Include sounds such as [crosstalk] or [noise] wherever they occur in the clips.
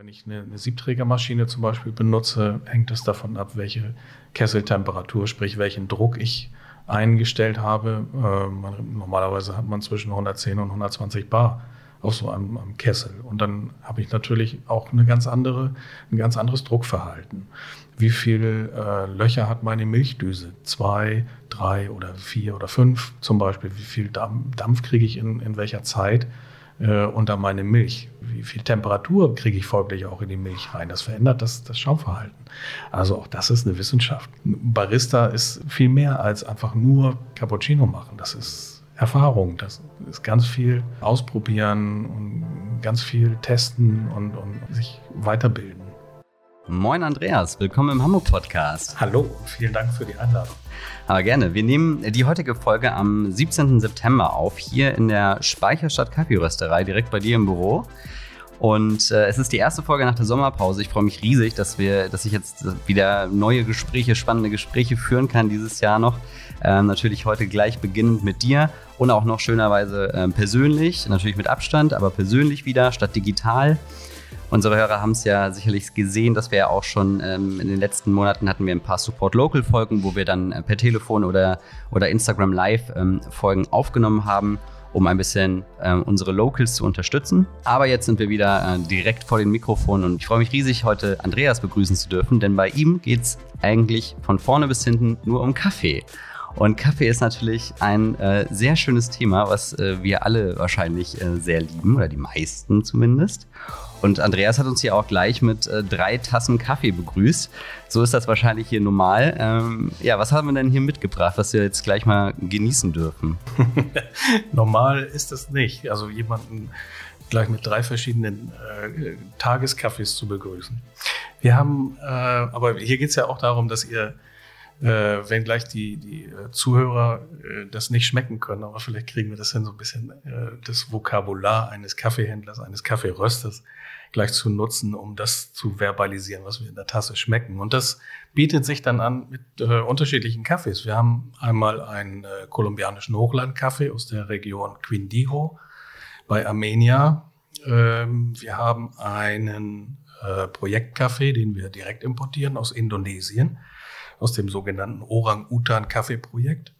Wenn ich eine, eine Siebträgermaschine zum Beispiel benutze, hängt es davon ab, welche Kesseltemperatur, sprich welchen Druck ich eingestellt habe. Äh, man, normalerweise hat man zwischen 110 und 120 Bar auf so einem, einem Kessel. Und dann habe ich natürlich auch eine ganz andere, ein ganz anderes Druckverhalten. Wie viele äh, Löcher hat meine Milchdüse? Zwei, drei oder vier oder fünf zum Beispiel. Wie viel Dampf, Dampf kriege ich in, in welcher Zeit äh, unter meine Milch? Wie viel Temperatur kriege ich folglich auch in die Milch rein? Das verändert das, das Schaumverhalten. Also auch das ist eine Wissenschaft. Barista ist viel mehr als einfach nur Cappuccino machen. Das ist Erfahrung. Das ist ganz viel ausprobieren und ganz viel testen und, und sich weiterbilden. Moin Andreas, willkommen im Hamburg Podcast. Hallo und vielen Dank für die Einladung. Aber gerne. Wir nehmen die heutige Folge am 17. September auf, hier in der Speicherstadt Kaffeerösterei, direkt bei dir im Büro. Und äh, es ist die erste Folge nach der Sommerpause. Ich freue mich riesig, dass wir, dass ich jetzt wieder neue Gespräche, spannende Gespräche führen kann dieses Jahr noch. Ähm, natürlich heute gleich beginnend mit dir und auch noch schönerweise ähm, persönlich, natürlich mit Abstand, aber persönlich wieder statt digital. Unsere Hörer haben es ja sicherlich gesehen, dass wir ja auch schon ähm, in den letzten Monaten hatten wir ein paar Support Local Folgen, wo wir dann äh, per Telefon oder, oder Instagram Live ähm, Folgen aufgenommen haben um ein bisschen äh, unsere Locals zu unterstützen. Aber jetzt sind wir wieder äh, direkt vor dem Mikrofon und ich freue mich riesig, heute Andreas begrüßen zu dürfen, denn bei ihm geht es eigentlich von vorne bis hinten nur um Kaffee. Und Kaffee ist natürlich ein äh, sehr schönes Thema, was äh, wir alle wahrscheinlich äh, sehr lieben, oder die meisten zumindest. Und Andreas hat uns hier auch gleich mit äh, drei Tassen Kaffee begrüßt. So ist das wahrscheinlich hier normal. Ähm, ja, was haben wir denn hier mitgebracht, was wir jetzt gleich mal genießen dürfen? [laughs] normal ist das nicht. Also jemanden gleich mit drei verschiedenen äh, Tageskaffees zu begrüßen. Wir haben, äh, aber hier geht es ja auch darum, dass ihr äh, wenn gleich die, die äh, Zuhörer äh, das nicht schmecken können, aber vielleicht kriegen wir das hin, so ein bisschen äh, das Vokabular eines Kaffeehändlers, eines Kaffeerösters gleich zu nutzen, um das zu verbalisieren, was wir in der Tasse schmecken. Und das bietet sich dann an mit äh, unterschiedlichen Kaffees. Wir haben einmal einen äh, kolumbianischen Hochlandkaffee aus der Region Quindijo bei Armenia. Ähm, wir haben einen äh, Projektkaffee, den wir direkt importieren aus Indonesien aus dem sogenannten Orang-Utan-Kaffeeprojekt.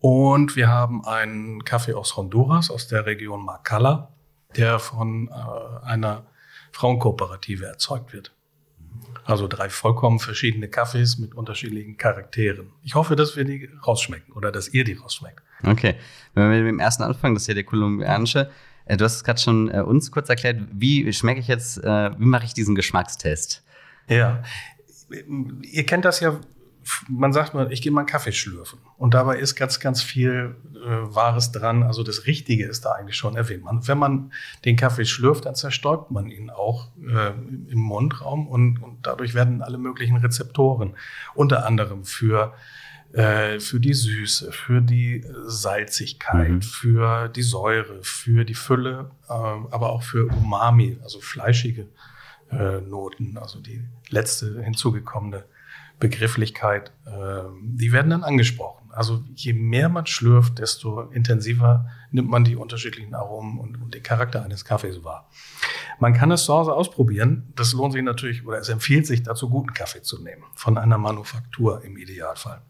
Und wir haben einen Kaffee aus Honduras, aus der Region Macala, der von äh, einer Frauenkooperative erzeugt wird. Also drei vollkommen verschiedene Kaffees mit unterschiedlichen Charakteren. Ich hoffe, dass wir die rausschmecken oder dass ihr die rausschmeckt. Okay, wenn wir mit dem ersten anfangen, das ist ja der kolumbianische. Äh, du hast es gerade schon äh, uns kurz erklärt. Wie schmecke ich jetzt, äh, wie mache ich diesen Geschmackstest? Ja, ihr kennt das ja, man sagt mal, ich gehe mal einen Kaffee schlürfen. Und dabei ist ganz, ganz viel äh, Wahres dran. Also das Richtige ist da eigentlich schon erwähnt. Man, wenn man den Kaffee schlürft, dann zerstäubt man ihn auch äh, im Mundraum und, und dadurch werden alle möglichen Rezeptoren, unter anderem für äh, für die Süße, für die Salzigkeit, mhm. für die Säure, für die Fülle, äh, aber auch für Umami, also fleischige äh, Noten, also die letzte hinzugekommene Begrifflichkeit, äh, die werden dann angesprochen. Also je mehr man schlürft, desto intensiver nimmt man die unterschiedlichen Aromen und, und den Charakter eines Kaffees wahr. Man kann es zu Hause ausprobieren. Das lohnt sich natürlich oder es empfiehlt sich dazu, guten Kaffee zu nehmen. Von einer Manufaktur im Idealfall.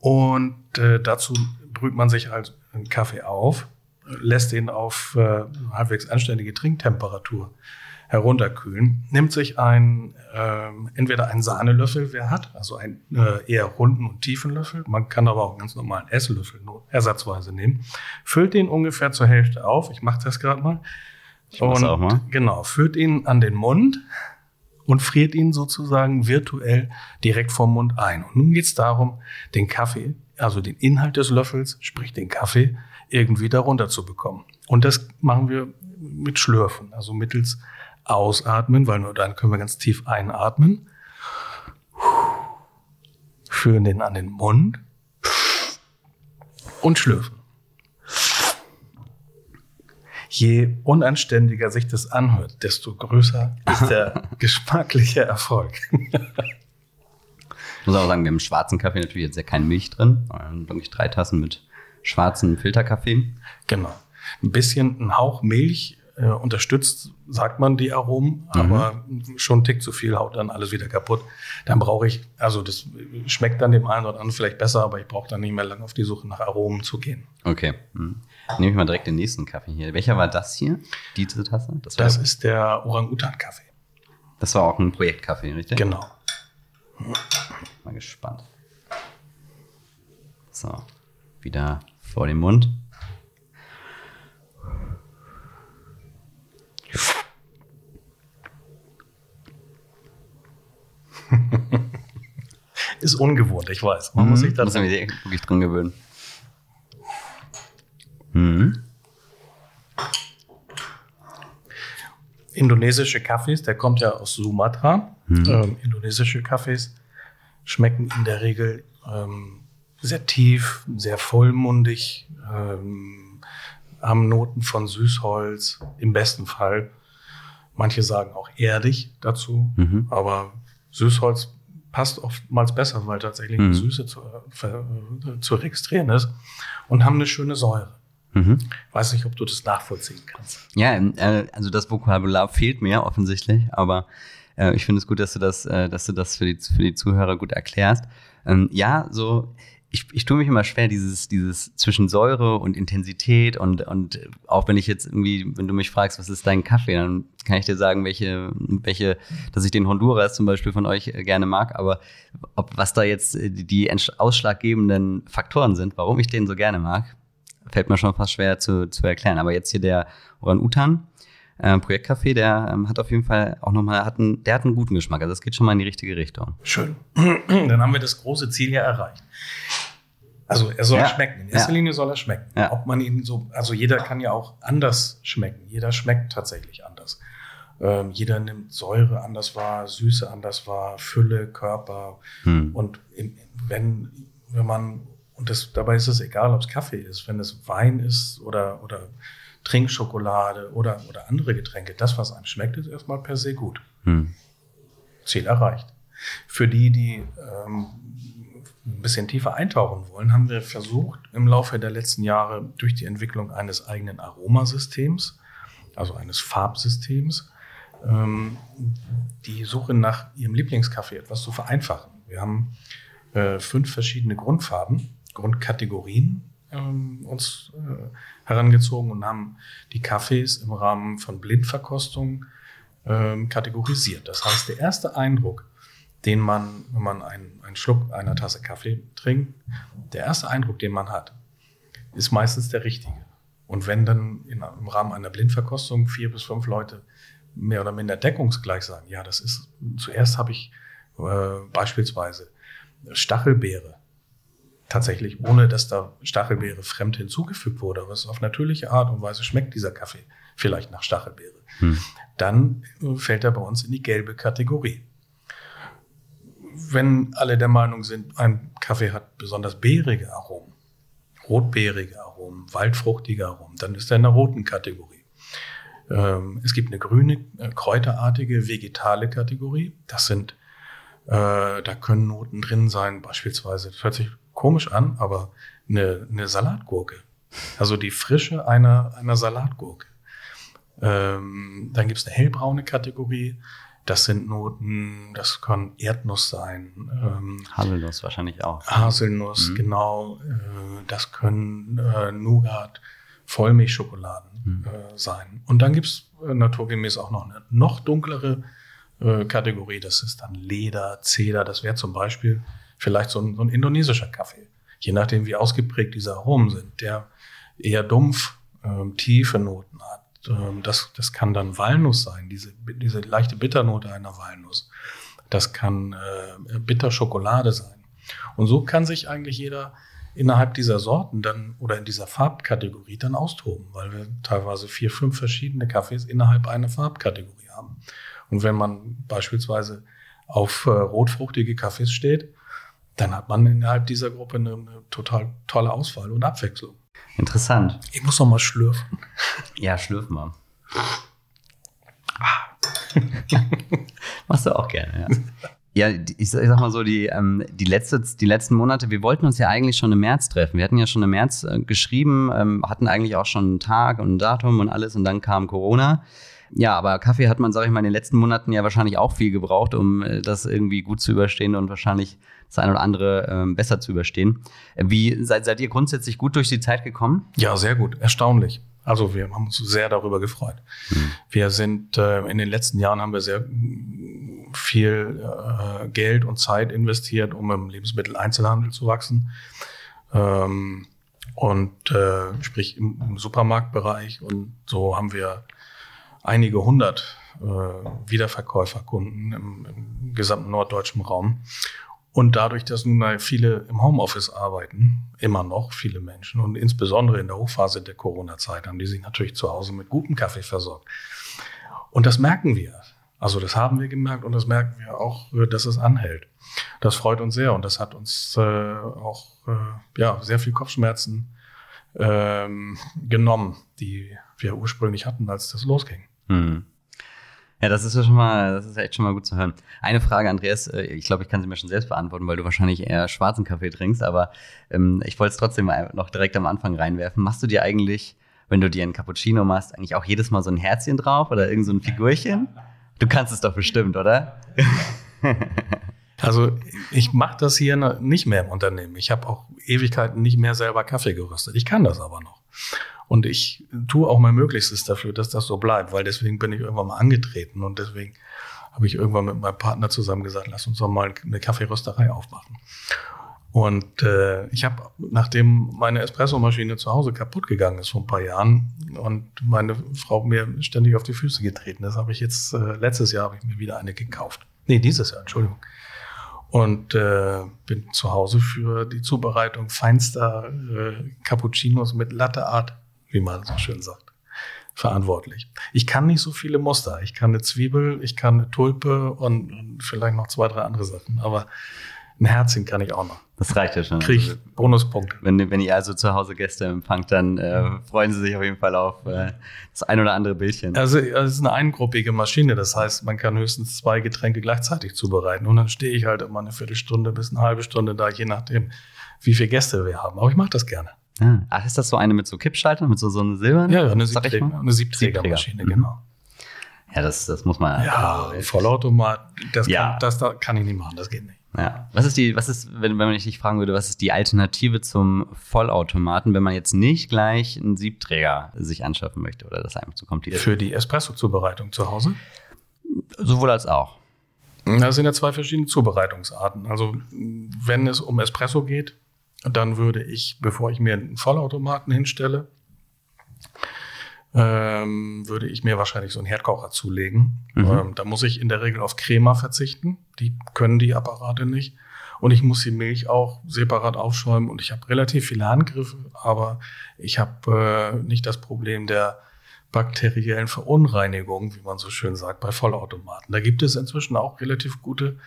Und äh, dazu brüht man sich halt einen Kaffee auf, lässt ihn auf äh, halbwegs anständige Trinktemperatur herunterkühlen, nimmt sich ein, äh, entweder einen Sahnelöffel, wer hat, also einen äh, eher runden und tiefen Löffel. Man kann aber auch einen ganz normalen Esslöffel nur ersatzweise nehmen. Füllt den ungefähr zur Hälfte auf. Ich mache das gerade mal. Ich und auch mal. genau, führt ihn an den Mund und friert ihn sozusagen virtuell direkt vom Mund ein. Und nun geht es darum, den Kaffee, also den Inhalt des Löffels, sprich den Kaffee, irgendwie darunter zu bekommen. Und das machen wir mit Schlürfen, also mittels ausatmen, weil nur dann können wir ganz tief einatmen. Führen den an den Mund und schlürfen. Je unanständiger sich das anhört, desto größer ist der [laughs] geschmackliche Erfolg. Ich muss auch sagen, wir haben im schwarzen Kaffee natürlich jetzt ja keine Milch drin. Dann wirklich drei Tassen mit schwarzen Filterkaffee. Genau. Ein bisschen, ein Hauch Milch äh, unterstützt, sagt man die Aromen, mhm. aber schon ein Tick zu viel haut dann alles wieder kaputt. Dann brauche ich, also das schmeckt dann dem einen oder anderen vielleicht besser, aber ich brauche dann nicht mehr lange auf die Suche nach Aromen zu gehen. Okay. Mhm. Nehme ich mal direkt den nächsten Kaffee hier. Welcher war das hier? Diese Tasse? Das, das ist der Orang-Utan-Kaffee. Das war auch ein Projektkaffee, richtig? Genau. Mal gespannt. So, wieder vor dem Mund. [laughs] Ist ungewohnt, ich weiß. Man mhm, muss sich da wirklich dran gewöhnen. Mhm. Indonesische Kaffees, der kommt ja aus Sumatra. Mhm. Ähm, indonesische Kaffees schmecken in der Regel ähm, sehr tief, sehr vollmundig, ähm, haben Noten von Süßholz, im besten Fall. Manche sagen auch erdig dazu, mhm. aber Süßholz passt oftmals besser, weil tatsächlich mhm. die Süße zu, äh, zu registrieren ist und haben eine schöne Säure. Mhm. Weiß nicht, ob du das nachvollziehen kannst. Ja, äh, also das Vokabular fehlt mir offensichtlich, aber äh, ich finde es gut, dass du das, äh, dass du das für die, für die Zuhörer gut erklärst. Ähm, ja, so ich, ich tue mich immer schwer, dieses, dieses zwischen Säure und Intensität und, und auch wenn ich jetzt irgendwie, wenn du mich fragst, was ist dein Kaffee, dann kann ich dir sagen, welche, welche, dass ich den Honduras zum Beispiel von euch gerne mag, aber ob was da jetzt die ausschlaggebenden Faktoren sind, warum ich den so gerne mag, fällt mir schon fast schwer zu, zu erklären. Aber jetzt hier der Orang-Utan, äh, Projektcafé, der ähm, hat auf jeden Fall auch nochmal, hat einen, der hat einen guten Geschmack. Also das geht schon mal in die richtige Richtung. Schön. [clears throat] Dann haben wir das große Ziel ja erreicht. Also er soll ja. schmecken. In erster ja. Linie soll er schmecken. Ja. Ob man ihn so, also jeder kann ja auch anders schmecken. Jeder schmeckt tatsächlich anders. Ähm, jeder nimmt Säure anders wahr, Süße anders wahr, Fülle, Körper. Hm. Und in, wenn, wenn man, und das, dabei ist es egal, ob es Kaffee ist, wenn es Wein ist oder, oder Trinkschokolade oder, oder andere Getränke, das, was einem schmeckt, ist erstmal per se gut. Hm. Ziel erreicht. Für die, die ähm, ein bisschen tiefer eintauchen wollen, haben wir versucht, im Laufe der letzten Jahre durch die Entwicklung eines eigenen Aromasystems, also eines Farbsystems, ähm, die Suche nach ihrem Lieblingskaffee etwas zu vereinfachen. Wir haben äh, fünf verschiedene Grundfarben, Grundkategorien ähm, uns äh, herangezogen und haben die Kaffees im Rahmen von Blindverkostung ähm, kategorisiert. Das heißt, der erste Eindruck, den man, wenn man einen, einen Schluck einer Tasse Kaffee trinkt, der erste Eindruck, den man hat, ist meistens der richtige. Und wenn dann in, im Rahmen einer Blindverkostung vier bis fünf Leute mehr oder minder deckungsgleich sagen, ja, das ist, zuerst habe ich äh, beispielsweise Stachelbeere, tatsächlich, ohne dass da Stachelbeere fremd hinzugefügt wurde, aber es auf natürliche Art und Weise schmeckt dieser Kaffee vielleicht nach Stachelbeere. Hm. Dann äh, fällt er bei uns in die gelbe Kategorie wenn alle der Meinung sind, ein Kaffee hat besonders beerige Aromen, rotbeerige Aromen, waldfruchtige Aromen, dann ist er in der roten Kategorie. Ähm, es gibt eine grüne, äh, kräuterartige, vegetale Kategorie. Das sind, äh, da können Noten drin sein, beispielsweise, das hört sich komisch an, aber eine, eine Salatgurke. Also die Frische einer, einer Salatgurke. Ähm, dann gibt es eine hellbraune Kategorie. Das sind Noten, das kann Erdnuss sein. Ähm, Haselnuss wahrscheinlich auch. Haselnuss, mhm. genau. Äh, das können äh, Nougat, Vollmilchschokoladen mhm. äh, sein. Und dann gibt's äh, naturgemäß auch noch eine noch dunklere äh, Kategorie. Das ist dann Leder, Zeder. Das wäre zum Beispiel vielleicht so ein, so ein indonesischer Kaffee. Je nachdem, wie ausgeprägt diese Aromen sind. Der eher dumpf, ähm, tiefe Noten hat ähm, das, das kann dann Walnuss sein, diese, diese leichte Bitternote einer Walnuss. Das kann äh, Bitterschokolade sein. Und so kann sich eigentlich jeder innerhalb dieser Sorten dann oder in dieser Farbkategorie dann austoben, weil wir teilweise vier, fünf verschiedene Kaffees innerhalb einer Farbkategorie haben. Und wenn man beispielsweise auf äh, rotfruchtige Kaffees steht, dann hat man innerhalb dieser Gruppe eine, eine total tolle Auswahl und Abwechslung. Interessant. Ich muss noch mal schlürfen. [laughs] Ja, schlürfen mal. [laughs] Machst du auch gerne, ja. Ja, ich sag mal so, die, ähm, die, letzte, die letzten Monate, wir wollten uns ja eigentlich schon im März treffen. Wir hatten ja schon im März äh, geschrieben, ähm, hatten eigentlich auch schon einen Tag und ein Datum und alles und dann kam Corona. Ja, aber Kaffee hat man, sage ich mal, in den letzten Monaten ja wahrscheinlich auch viel gebraucht, um äh, das irgendwie gut zu überstehen und wahrscheinlich das eine oder andere ähm, besser zu überstehen. Wie seid, seid ihr grundsätzlich gut durch die Zeit gekommen? Ja, sehr gut, erstaunlich. Also wir haben uns sehr darüber gefreut. Hm. Wir sind äh, in den letzten Jahren haben wir sehr viel äh, Geld und Zeit investiert, um im Lebensmitteleinzelhandel zu wachsen. Ähm, und äh, sprich im, im, Supermarktbereich. Und so haben wir einige hundert äh, Wiederverkäuferkunden im, im gesamten norddeutschen Raum. Und dadurch, dass nun viele im Homeoffice arbeiten, immer noch viele Menschen und insbesondere in der Hochphase der Corona-Zeit haben die sich natürlich zu Hause mit gutem Kaffee versorgt. Und das merken wir. Also das haben wir gemerkt und das merken wir auch, dass es anhält. Das freut uns sehr und das hat uns äh, auch äh, ja, sehr viel Kopfschmerzen ähm, genommen, die wir ursprünglich hatten, als das losging. Hm. Ja, das ist ja schon mal, das ist echt schon mal gut zu hören. Eine Frage, Andreas, äh, ich glaube, ich kann sie mir schon selbst beantworten, weil du wahrscheinlich eher schwarzen Kaffee trinkst, aber ähm, ich wollte es trotzdem mal noch direkt am Anfang reinwerfen. Machst du dir eigentlich, wenn du dir einen Cappuccino machst, eigentlich auch jedes Mal so ein Herzchen drauf oder irgend so ein Figurchen? Du kannst es doch bestimmt, oder? [laughs] Also ich mache das hier nicht mehr im Unternehmen. Ich habe auch Ewigkeiten nicht mehr selber Kaffee geröstet. Ich kann das aber noch. Und ich tue auch mein Möglichstes dafür, dass das so bleibt, weil deswegen bin ich irgendwann mal angetreten und deswegen habe ich irgendwann mit meinem Partner zusammen gesagt, lass uns doch mal eine Kaffeerösterei aufmachen. Und äh, ich habe, nachdem meine Espressomaschine zu Hause kaputt gegangen ist vor ein paar Jahren und meine Frau mir ständig auf die Füße getreten ist, habe ich jetzt, äh, letztes Jahr habe ich mir wieder eine gekauft. Nee, dieses Jahr, Entschuldigung. Und äh, bin zu Hause für die Zubereitung feinster äh, Cappuccinos mit Latte Art, wie man so schön sagt, verantwortlich. Ich kann nicht so viele Muster. Ich kann eine Zwiebel, ich kann eine Tulpe und, und vielleicht noch zwei, drei andere Sachen. Aber ein Herzchen kann ich auch noch. Das reicht ja schon. Krieg also, Bonuspunkte. Wenn, wenn ihr also zu Hause Gäste empfangt, dann äh, freuen sie sich auf jeden Fall auf äh, das ein oder andere Bildchen. Also es ist eine eingruppige Maschine, das heißt, man kann höchstens zwei Getränke gleichzeitig zubereiten. Und dann stehe ich halt immer eine Viertelstunde bis eine halbe Stunde da, je nachdem, wie viele Gäste wir haben. Aber ich mache das gerne. Ah, ach, ist das so eine mit so Kippschaltern, mit so, so einer silbernen? Ja, eine, Siebträger, eine Siebträgermaschine, Siebträger. genau. Ja, das, das muss man. Ja, Vollautomat, das, ja. Kann, das da kann ich nicht machen, das geht nicht. Ja. Was ist die, was ist, wenn, wenn man dich fragen würde, was ist die Alternative zum Vollautomaten, wenn man jetzt nicht gleich einen Siebträger sich anschaffen möchte oder das einfach zu kompliziert? Für die Espresso-Zubereitung zu Hause? Sowohl als auch. Das sind ja zwei verschiedene Zubereitungsarten. Also, wenn es um Espresso geht, dann würde ich, bevor ich mir einen Vollautomaten hinstelle, ähm, würde ich mir wahrscheinlich so einen Herdkocher zulegen. Mhm. Ähm, da muss ich in der Regel auf Crema verzichten. Die können die Apparate nicht. Und ich muss die Milch auch separat aufschäumen. Und ich habe relativ viele Handgriffe, aber ich habe äh, nicht das Problem der bakteriellen Verunreinigung, wie man so schön sagt, bei Vollautomaten. Da gibt es inzwischen auch relativ gute,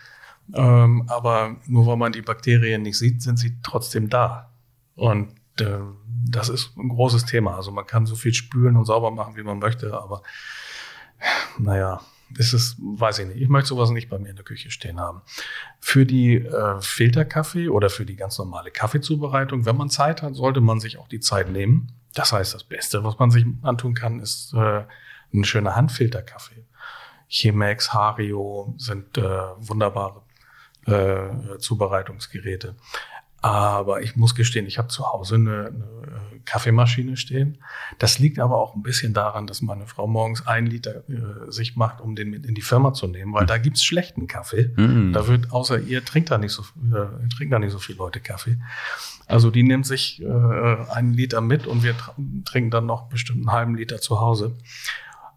ähm, aber nur weil man die Bakterien nicht sieht, sind sie trotzdem da. Und äh, das ist ein großes Thema. Also man kann so viel spülen und sauber machen, wie man möchte, aber naja, ist, weiß ich nicht. Ich möchte sowas nicht bei mir in der Küche stehen haben. Für die äh, Filterkaffee oder für die ganz normale Kaffeezubereitung, wenn man Zeit hat, sollte man sich auch die Zeit nehmen. Das heißt, das Beste, was man sich antun kann, ist äh, ein schöner Handfilterkaffee. Chemex, Hario sind äh, wunderbare äh, Zubereitungsgeräte. Aber ich muss gestehen, ich habe zu Hause eine, eine, Kaffeemaschine stehen. Das liegt aber auch ein bisschen daran, dass meine Frau morgens ein Liter äh, sich macht, um den mit in die Firma zu nehmen, weil da gibt's schlechten Kaffee. Mhm. Da wird außer ihr trinkt da nicht so äh, trinken da nicht so viele Leute Kaffee. Also die nimmt sich äh, einen Liter mit und wir trinken dann noch bestimmt einen halben Liter zu Hause.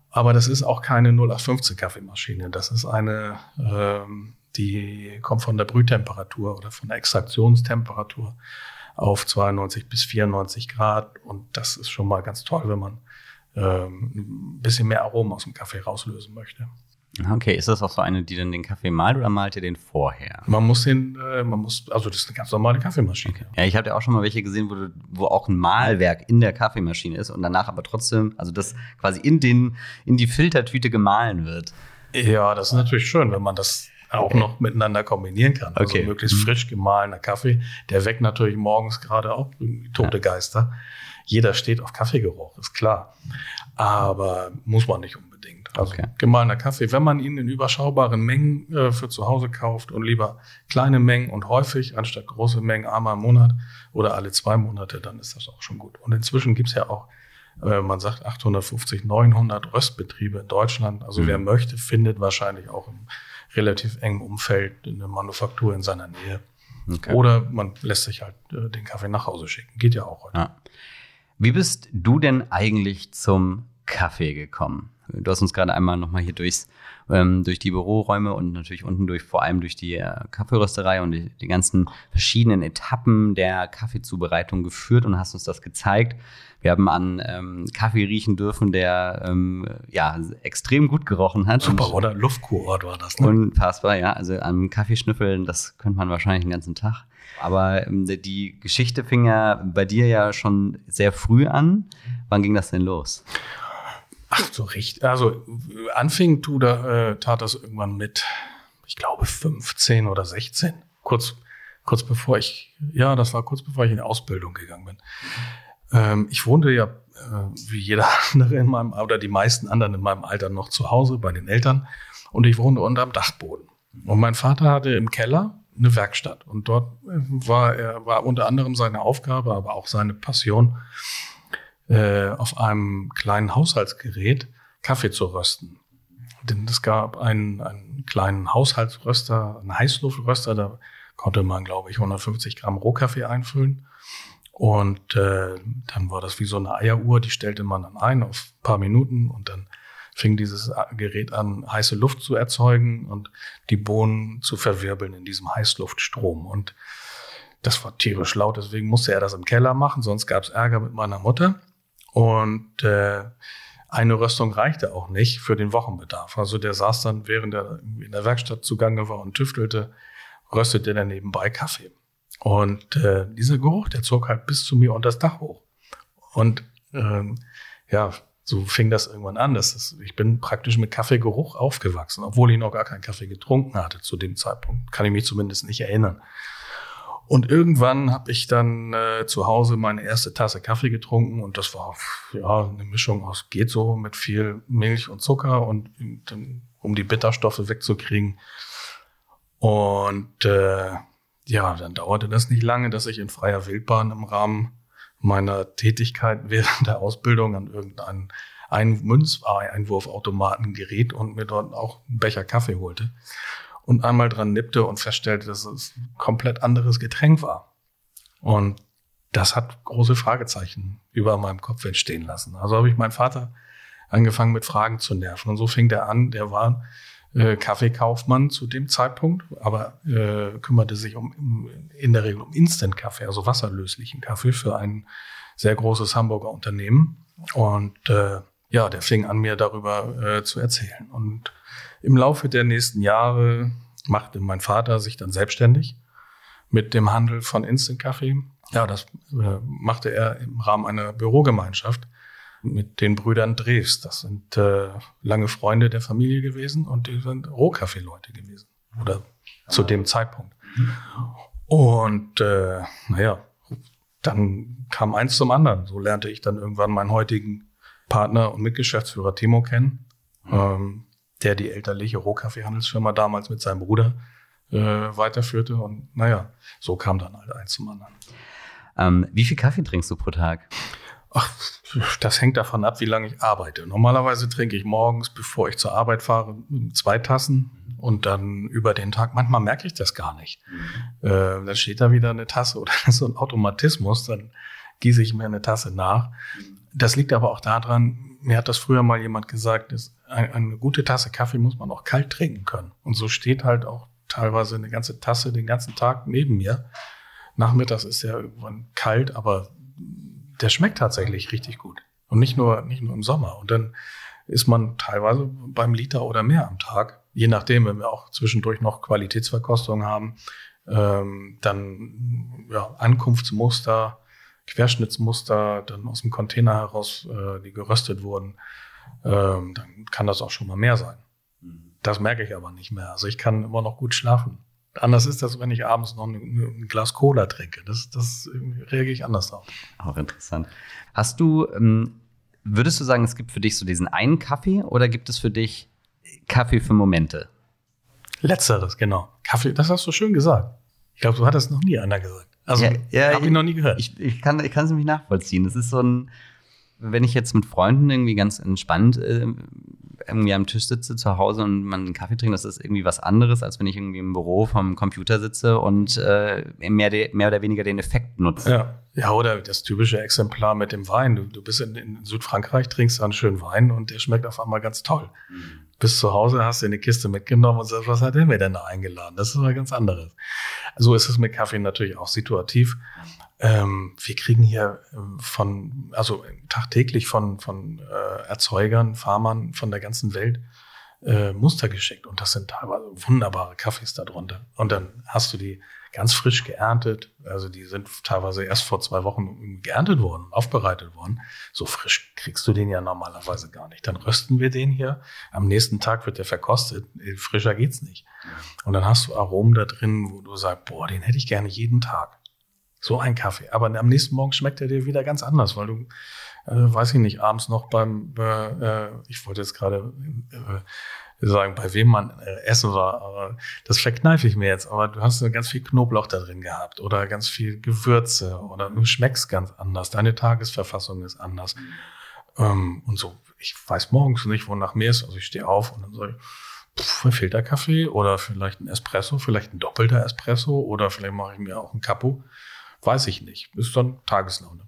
Aber das ist auch keine 0815 Kaffeemaschine. Das ist eine ähm, die kommt von der Brühtemperatur oder von der Extraktionstemperatur auf 92 bis 94 Grad. Und das ist schon mal ganz toll, wenn man ähm, ein bisschen mehr Aromen aus dem Kaffee rauslösen möchte. Okay, ist das auch so eine, die dann den Kaffee malt oder malt ihr den vorher? Man muss den, äh, man muss, also das ist eine ganz normale Kaffeemaschine. Okay. Ja, ich habe ja auch schon mal welche gesehen, wo, wo auch ein Malwerk in der Kaffeemaschine ist und danach aber trotzdem, also das quasi in den, in die Filtertüte gemahlen wird. Ja, das ist natürlich schön, wenn man das auch noch miteinander kombinieren kann. Also Okay. möglichst Mhm. frisch gemahlener Kaffee. Der weckt natürlich morgens gerade auch tote Geister. Jeder steht auf Kaffeegeruch, ist klar. Aber muss man nicht unbedingt. Also Okay. gemahlener Kaffee, wenn man ihn in überschaubaren Mengen äh, für zu Hause kauft und lieber kleine Mengen und häufig anstatt große Mengen einmal im Monat oder alle zwei Monate, dann ist das auch schon gut. Und inzwischen gibt's ja auch, äh, man sagt 850, 900 Röstbetriebe in Deutschland. Also Mhm. wer möchte, findet wahrscheinlich auch im relativ engen Umfeld eine Manufaktur in seiner Nähe. Okay. Oder man lässt sich halt äh, den Kaffee nach Hause schicken. Geht ja auch heute. Ja. Wie bist du denn eigentlich zum Kaffee gekommen? Du hast uns gerade einmal nochmal hier durchs, ähm, durch die Büroräume und natürlich unten durch, vor allem durch die äh, Kaffeerösterei und die, die ganzen verschiedenen Etappen der Kaffeezubereitung geführt und hast uns das gezeigt. Wir haben an ähm, Kaffee riechen dürfen, der ähm, ja extrem gut gerochen hat. Super, Und- oder? Luftkurort war das, ne? Unfassbar, ja. Also am Kaffeeschnüffeln, das könnte man wahrscheinlich den ganzen Tag. Aber ähm, die Geschichte fing ja bei dir ja schon sehr früh an. Wann ging das denn los? Ach, so richtig. Also anfing tu da, äh, tat das irgendwann mit, ich glaube, 15 oder 16. Kurz, kurz bevor ich, ja, das war kurz bevor ich in die Ausbildung gegangen bin. Ähm, ich wohnte ja, äh, wie jeder [laughs] andere in meinem, oder die meisten anderen in meinem Alter noch zu Hause bei den Eltern. Und ich wohnte unterm Dachboden. Und mein Vater hatte im Keller eine Werkstatt. Und dort äh, war er, war unter anderem seine Aufgabe, aber auch seine Passion, äh, auf einem kleinen Haushaltsgerät Kaffee zu rösten. Denn es gab einen, einen kleinen Haushaltsröster, einen Heißluftröster, da konnte man, glaube ich, 150 Gramm Rohkaffee einfüllen. Und äh, dann war das wie so eine Eieruhr, die stellte man dann ein auf ein paar Minuten und dann fing dieses Gerät an, heiße Luft zu erzeugen und die Bohnen zu verwirbeln in diesem Heißluftstrom. Und das war tierisch laut, deswegen musste er das im Keller machen, sonst gab es Ärger mit meiner Mutter. Und äh, eine Röstung reichte auch nicht für den Wochenbedarf. Also der saß dann, während er in der Werkstatt zugange war und tüftelte, röstete er nebenbei Kaffee. Und äh, dieser Geruch, der zog halt bis zu mir unter das Dach hoch. Und ähm, ja, so fing das irgendwann an. Das ist, ich bin praktisch mit Kaffeegeruch aufgewachsen, obwohl ich noch gar keinen Kaffee getrunken hatte zu dem Zeitpunkt. Kann ich mich zumindest nicht erinnern. Und irgendwann habe ich dann äh, zu Hause meine erste Tasse Kaffee getrunken und das war ja eine Mischung aus geht so mit viel Milch und Zucker und dann, um die Bitterstoffe wegzukriegen. Und äh, ja, dann dauerte das nicht lange, dass ich in freier Wildbahn im Rahmen meiner Tätigkeit während der Ausbildung an irgendeinen ein Münzeinwurfautomaten geriet und mir dort auch einen Becher Kaffee holte und einmal dran nippte und feststellte, dass es ein komplett anderes Getränk war. Und das hat große Fragezeichen über meinem Kopf entstehen lassen. Also habe ich meinen Vater angefangen mit Fragen zu nerven. Und so fing der an, der war äh, Kaffeekaufmann zu dem Zeitpunkt, aber äh, kümmerte sich um in der Regel um Instant-Kaffee, also wasserlöslichen Kaffee für ein sehr großes Hamburger Unternehmen. Und äh, ja, der fing an, mir darüber äh, zu erzählen. Und im Laufe der nächsten Jahre machte mein Vater sich dann selbstständig mit dem Handel von Instant-Kaffee. Ja, das äh, machte er im Rahmen einer Bürogemeinschaft mit den Brüdern Drews. Das sind äh, lange Freunde der Familie gewesen und die sind Rohkaffeeleute gewesen. Oder zu dem Zeitpunkt. Und äh, naja, dann kam eins zum anderen. So lernte ich dann irgendwann meinen heutigen Partner und Mitgeschäftsführer Timo kennen, ähm, der die elterliche Rohkaffeehandelsfirma damals mit seinem Bruder äh, weiterführte. Und naja, so kam dann halt eins zum anderen. Ähm, wie viel Kaffee trinkst du pro Tag? Ach, das hängt davon ab, wie lange ich arbeite. Normalerweise trinke ich morgens, bevor ich zur Arbeit fahre, zwei Tassen und dann über den Tag. Manchmal merke ich das gar nicht. Äh, dann steht da wieder eine Tasse oder [laughs] so ein Automatismus, dann gieße ich mir eine Tasse nach. Das liegt aber auch daran, mir hat das früher mal jemand gesagt, dass eine gute Tasse Kaffee muss man auch kalt trinken können. Und so steht halt auch teilweise eine ganze Tasse den ganzen Tag neben mir. Nachmittags ist ja irgendwann kalt, aber der schmeckt tatsächlich richtig gut. Und nicht nur, nicht nur im Sommer. Und dann ist man teilweise beim Liter oder mehr am Tag. Je nachdem, wenn wir auch zwischendurch noch Qualitätsverkostung haben, ähm, dann ja, Ankunftsmuster, Querschnittsmuster, dann aus dem Container heraus, äh, die geröstet wurden, ähm, dann kann das auch schon mal mehr sein. Das merke ich aber nicht mehr. Also ich kann immer noch gut schlafen. Anders ist das, wenn ich abends noch ein, Glas Cola trinke. Das, das reagiere ich anders auf. Auch interessant. Hast du, ähm, würdest du sagen, es gibt für dich so diesen einen Kaffee oder gibt es für dich Kaffee für Momente? Letzteres, genau. Kaffee, das hast du schön gesagt. Ich glaube, du hattest noch nie einer gesagt. Also ja, ja, habe ich noch nie gehört. Ich, ich kann es ich nämlich nachvollziehen. Das ist so ein, wenn ich jetzt mit Freunden irgendwie ganz entspannt äh, irgendwie am Tisch sitze zu Hause und man einen Kaffee trinkt, das ist irgendwie was anderes, als wenn ich irgendwie im Büro vom Computer sitze und äh, mehr, de, mehr oder weniger den Effekt nutze. Ja. ja, oder das typische Exemplar mit dem Wein. Du, du bist in, in Südfrankreich, trinkst einen schönen Wein und der schmeckt auf einmal ganz toll. Mhm. Bis zu Hause hast du eine Kiste mitgenommen und sagst, was hat der mir denn da eingeladen? Das ist was ganz anderes. So ist es mit Kaffee natürlich auch situativ. Ähm, wir kriegen hier ähm, von, also tagtäglich von, von äh, Erzeugern, Farmern von der ganzen Welt äh, Muster geschickt. Und das sind teilweise wunderbare Kaffees darunter. Und dann hast du die ganz frisch geerntet. Also die sind teilweise erst vor zwei Wochen geerntet worden, aufbereitet worden. So frisch kriegst du den ja normalerweise gar nicht. Dann rösten wir den hier. Am nächsten Tag wird der verkostet. Frischer geht's nicht. Und dann hast du Aromen da drin, wo du sagst, boah, den hätte ich gerne jeden Tag. So ein Kaffee. Aber am nächsten Morgen schmeckt er dir wieder ganz anders, weil du, äh, weiß ich nicht, abends noch beim, äh, ich wollte jetzt gerade äh, sagen, bei wem man äh, essen war, aber das verkneife ich mir jetzt. Aber du hast ganz viel Knoblauch da drin gehabt oder ganz viel Gewürze oder du schmeckst ganz anders. Deine Tagesverfassung ist anders. Ähm, und so, ich weiß morgens nicht, wonach mir ist. Also ich stehe auf und dann sage ich, pff, Filterkaffee oder vielleicht ein Espresso, vielleicht ein doppelter Espresso oder vielleicht mache ich mir auch ein Capo. Weiß ich nicht. Ist dann Tageslaune.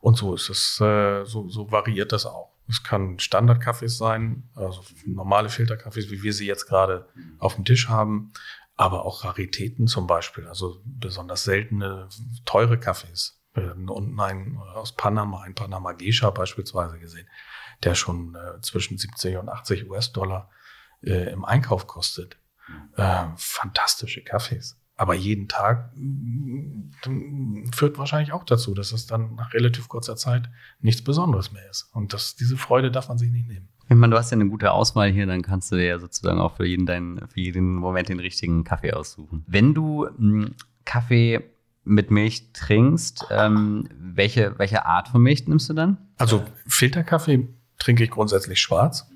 Und so ist es, äh, so, so variiert das auch. Es kann Standardkaffees sein, also normale Filterkaffees, wie wir sie jetzt gerade auf dem Tisch haben, aber auch Raritäten zum Beispiel, also besonders seltene, teure Kaffees. Wir haben unten einen aus Panama, ein Panama Geisha beispielsweise gesehen, der schon äh, zwischen 70 und 80 US-Dollar äh, im Einkauf kostet. Äh, fantastische Kaffees aber jeden Tag mm, führt wahrscheinlich auch dazu, dass es dann nach relativ kurzer Zeit nichts Besonderes mehr ist. Und das, diese Freude darf man sich nicht nehmen. Ich meine, du hast ja eine gute Auswahl hier, dann kannst du dir ja sozusagen auch für jeden, deinen, für jeden Moment den richtigen Kaffee aussuchen. Wenn du mh, mm, Kaffee mit Milch trinkst, ähm, welche, welche Art von Milch nimmst du dann? Also Filterkaffee trinke ich grundsätzlich schwarz.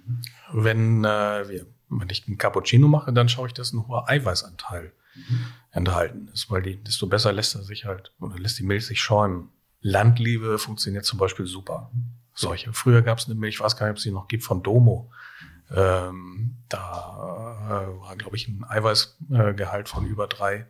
Wenn, äh, wenn ich einen Cappuccino mache, dann schaue ich, dass ein hoher Eiweißanteil mhm. Enthalten ist, weil die, desto besser lässt er sich halt oder lässt die Milch sich schäumen. Landliebe funktioniert zum Beispiel super. Solche. Früher gab es eine Milch, ich weiß gar nicht, ob es sie noch gibt, von Domo. Ähm, da äh, war, glaube ich, ein Eiweißgehalt von über drei,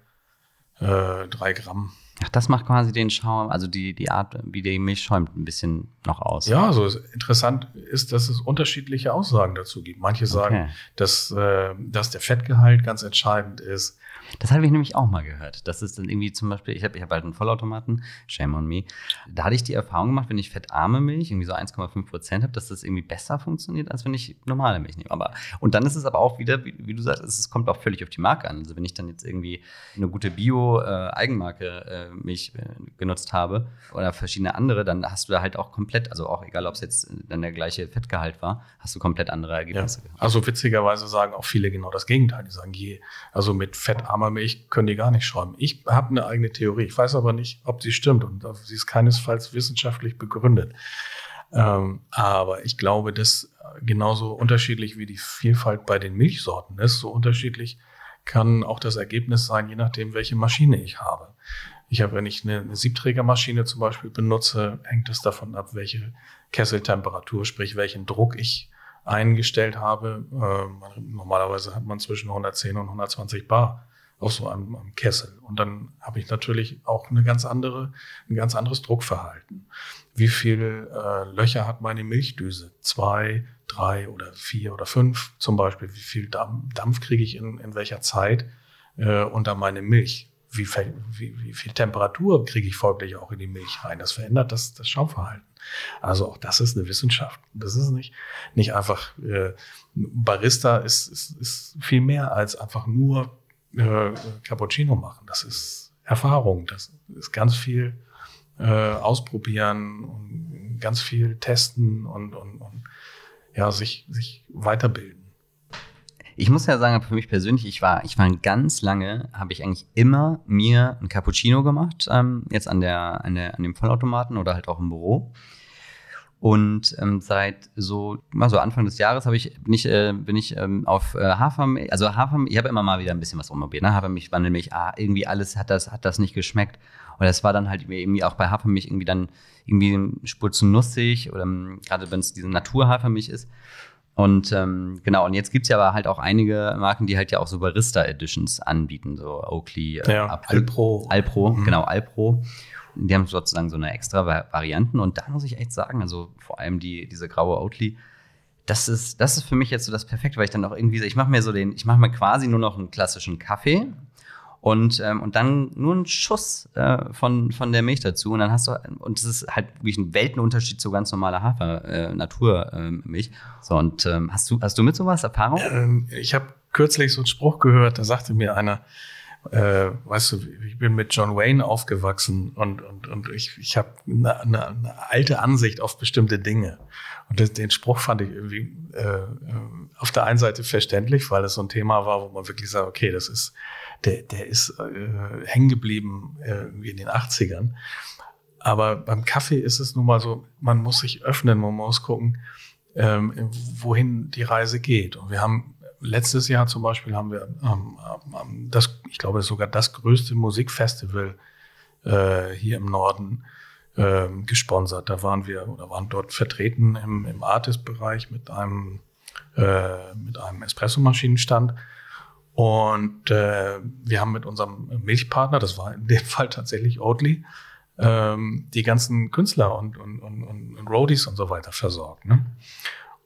äh, drei Gramm. Ach, das macht quasi den Schaum, also die, die Art, wie die Milch schäumt, ein bisschen noch aus. Ja, so also interessant ist, dass es unterschiedliche Aussagen dazu gibt. Manche sagen, okay. dass, äh, dass der Fettgehalt ganz entscheidend ist. Das habe ich nämlich auch mal gehört. Das ist dann irgendwie zum Beispiel, ich habe ich hab halt einen Vollautomaten, shame on me. Da hatte ich die Erfahrung gemacht, wenn ich fettarme Milch, irgendwie so 1,5 Prozent habe, dass das irgendwie besser funktioniert, als wenn ich normale Milch nehme. Aber, und dann ist es aber auch wieder, wie, wie du sagst, es kommt auch völlig auf die Marke an. Also wenn ich dann jetzt irgendwie eine gute Bio-Eigenmarke äh, Milch äh, genutzt habe oder verschiedene andere, dann hast du da halt auch komplett, also auch egal, ob es jetzt dann der gleiche Fettgehalt war, hast du komplett andere Ergebnisse ja. Also witzigerweise sagen auch viele genau das Gegenteil. Die sagen, je, also mit fettarmer Milch können die gar nicht schäumen. Ich habe eine eigene Theorie. Ich weiß aber nicht, ob sie stimmt und sie ist keinesfalls wissenschaftlich begründet. Ähm, aber ich glaube, dass genauso unterschiedlich wie die Vielfalt bei den Milchsorten ist, so unterschiedlich kann auch das Ergebnis sein, je nachdem, welche Maschine ich habe. Ich habe, wenn ich eine, Siebträgermaschine zum Beispiel benutze, hängt es davon ab, welche Kesseltemperatur, sprich welchen Druck ich eingestellt habe. Äh, normalerweise hat man zwischen 110 und 120 Bar auf so einem, einem Kessel. Und dann habe ich natürlich auch eine ganz andere, ein ganz anderes Druckverhalten. Wie viel äh, Löcher hat meine Milchdüse? Zwei, drei oder vier oder fünf zum Beispiel. Wie viel Dampf, Dampf kriege ich in, in welcher Zeit äh, unter meine Milch? Wie, wie, wie viel Temperatur kriege ich folglich auch in die Milch rein? Das verändert das, das Schaumverhalten. Also auch das ist eine Wissenschaft. Das ist nicht, nicht einfach, äh, Barista ist, ist, ist viel mehr als einfach nur äh, Cappuccino machen. Das ist Erfahrung. Das ist ganz viel äh, ausprobieren und ganz viel testen und, und, und ja, sich, sich weiterbilden. Ich muss ja sagen, für mich persönlich, ich war, ich war ganz lange, habe ich eigentlich immer mir ein Cappuccino gemacht, ähm, jetzt an der, an der, an dem Vollautomaten oder halt auch im Büro. Und ähm, seit so, also Anfang des Jahres habe ich, bin ich, äh, bin ich ähm, auf äh, Hafermilch, also Hafermilch, ich habe immer mal wieder ein bisschen was rumprobiert, ne? Hafermilch, Wandelmilch, ah, irgendwie alles hat das, hat das nicht geschmeckt. Und das war dann halt irgendwie auch bei Hafermilch irgendwie dann irgendwie Spur zu nussig oder ähm, gerade wenn es diese Naturhafermilch ist. Und ähm, genau, und jetzt gibt's ja aber halt auch einige Marken, die halt ja auch so Barista-Editions anbieten, so Oakley, äh, ja, Alpro. Alpro, mhm. genau, Alpro. Die haben sozusagen so eine extra Varianten. Und da muss ich echt sagen, also vor allem die, diese graue Oatly, das ist, das ist für mich jetzt so das Perfekte, weil ich dann auch irgendwie, ich mache mir so den, ich mache mir quasi nur noch einen klassischen Kaffee und, ähm, und dann nur einen Schuss äh, von, von der Milch dazu. Und dann hast du, und das ist halt wirklich ein Weltenunterschied zu ganz normaler Hafer, äh, Naturmilch. Ähm, so, und ähm, hast du, hast du mit sowas Erfahrung? Ähm, ich habe kürzlich so einen Spruch gehört, da sagte mir einer, äh, weißt du, ich bin mit John Wayne aufgewachsen und, und, und ich, ich habe eine, eine, eine alte Ansicht auf bestimmte Dinge. Und das, den Spruch fand ich irgendwie äh, auf der einen Seite verständlich, weil es so ein Thema war, wo man wirklich sagt, okay, das ist der, der ist äh, hängen geblieben äh, irgendwie in den 80ern. Aber beim Kaffee ist es nun mal so, man muss sich öffnen, man muss gucken, ähm, wohin die Reise geht. Und wir haben letztes Jahr zum Beispiel haben wir ähm, ähm, das, ich glaube sogar das größte Musikfestival äh, hier im Norden äh, gesponsert. Da waren wir oder waren dort vertreten im, im Artist-Bereich mit einem äh, mit einem Espressomaschinenstand und äh, wir haben mit unserem Milchpartner, das war in dem [laughs] Fall tatsächlich Oatly, ähm, die ganzen Künstler und, und, und, und Roadies und so weiter versorgt. Ne?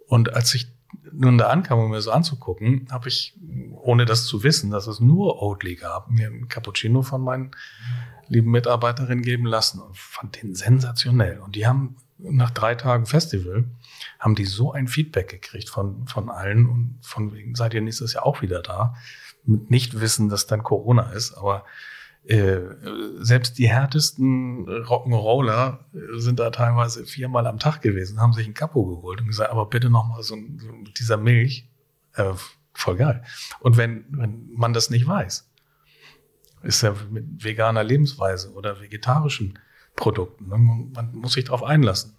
Und als ich nun da ankam, um mir so anzugucken, habe ich, ohne das zu wissen, dass es nur Oatly gab, mir einen Cappuccino von meinen lieben Mitarbeiterinnen geben lassen und fand den sensationell. Und die haben nach drei Tagen Festival, haben die so ein Feedback gekriegt von, von allen und von wegen, seid ihr nächstes Jahr auch wieder da? Mit nicht wissen, dass dann Corona ist, aber äh, selbst die härtesten Rock'n'Roller sind da teilweise viermal am Tag gewesen, haben sich ein Kapo geholt und gesagt, aber bitte nochmal so, so mit dieser Milch, äh, voll geil. Und wenn, wenn man das nicht weiß, ist ja mit veganer Lebensweise oder vegetarischen Produkten. Ne? Man muss sich darauf einlassen.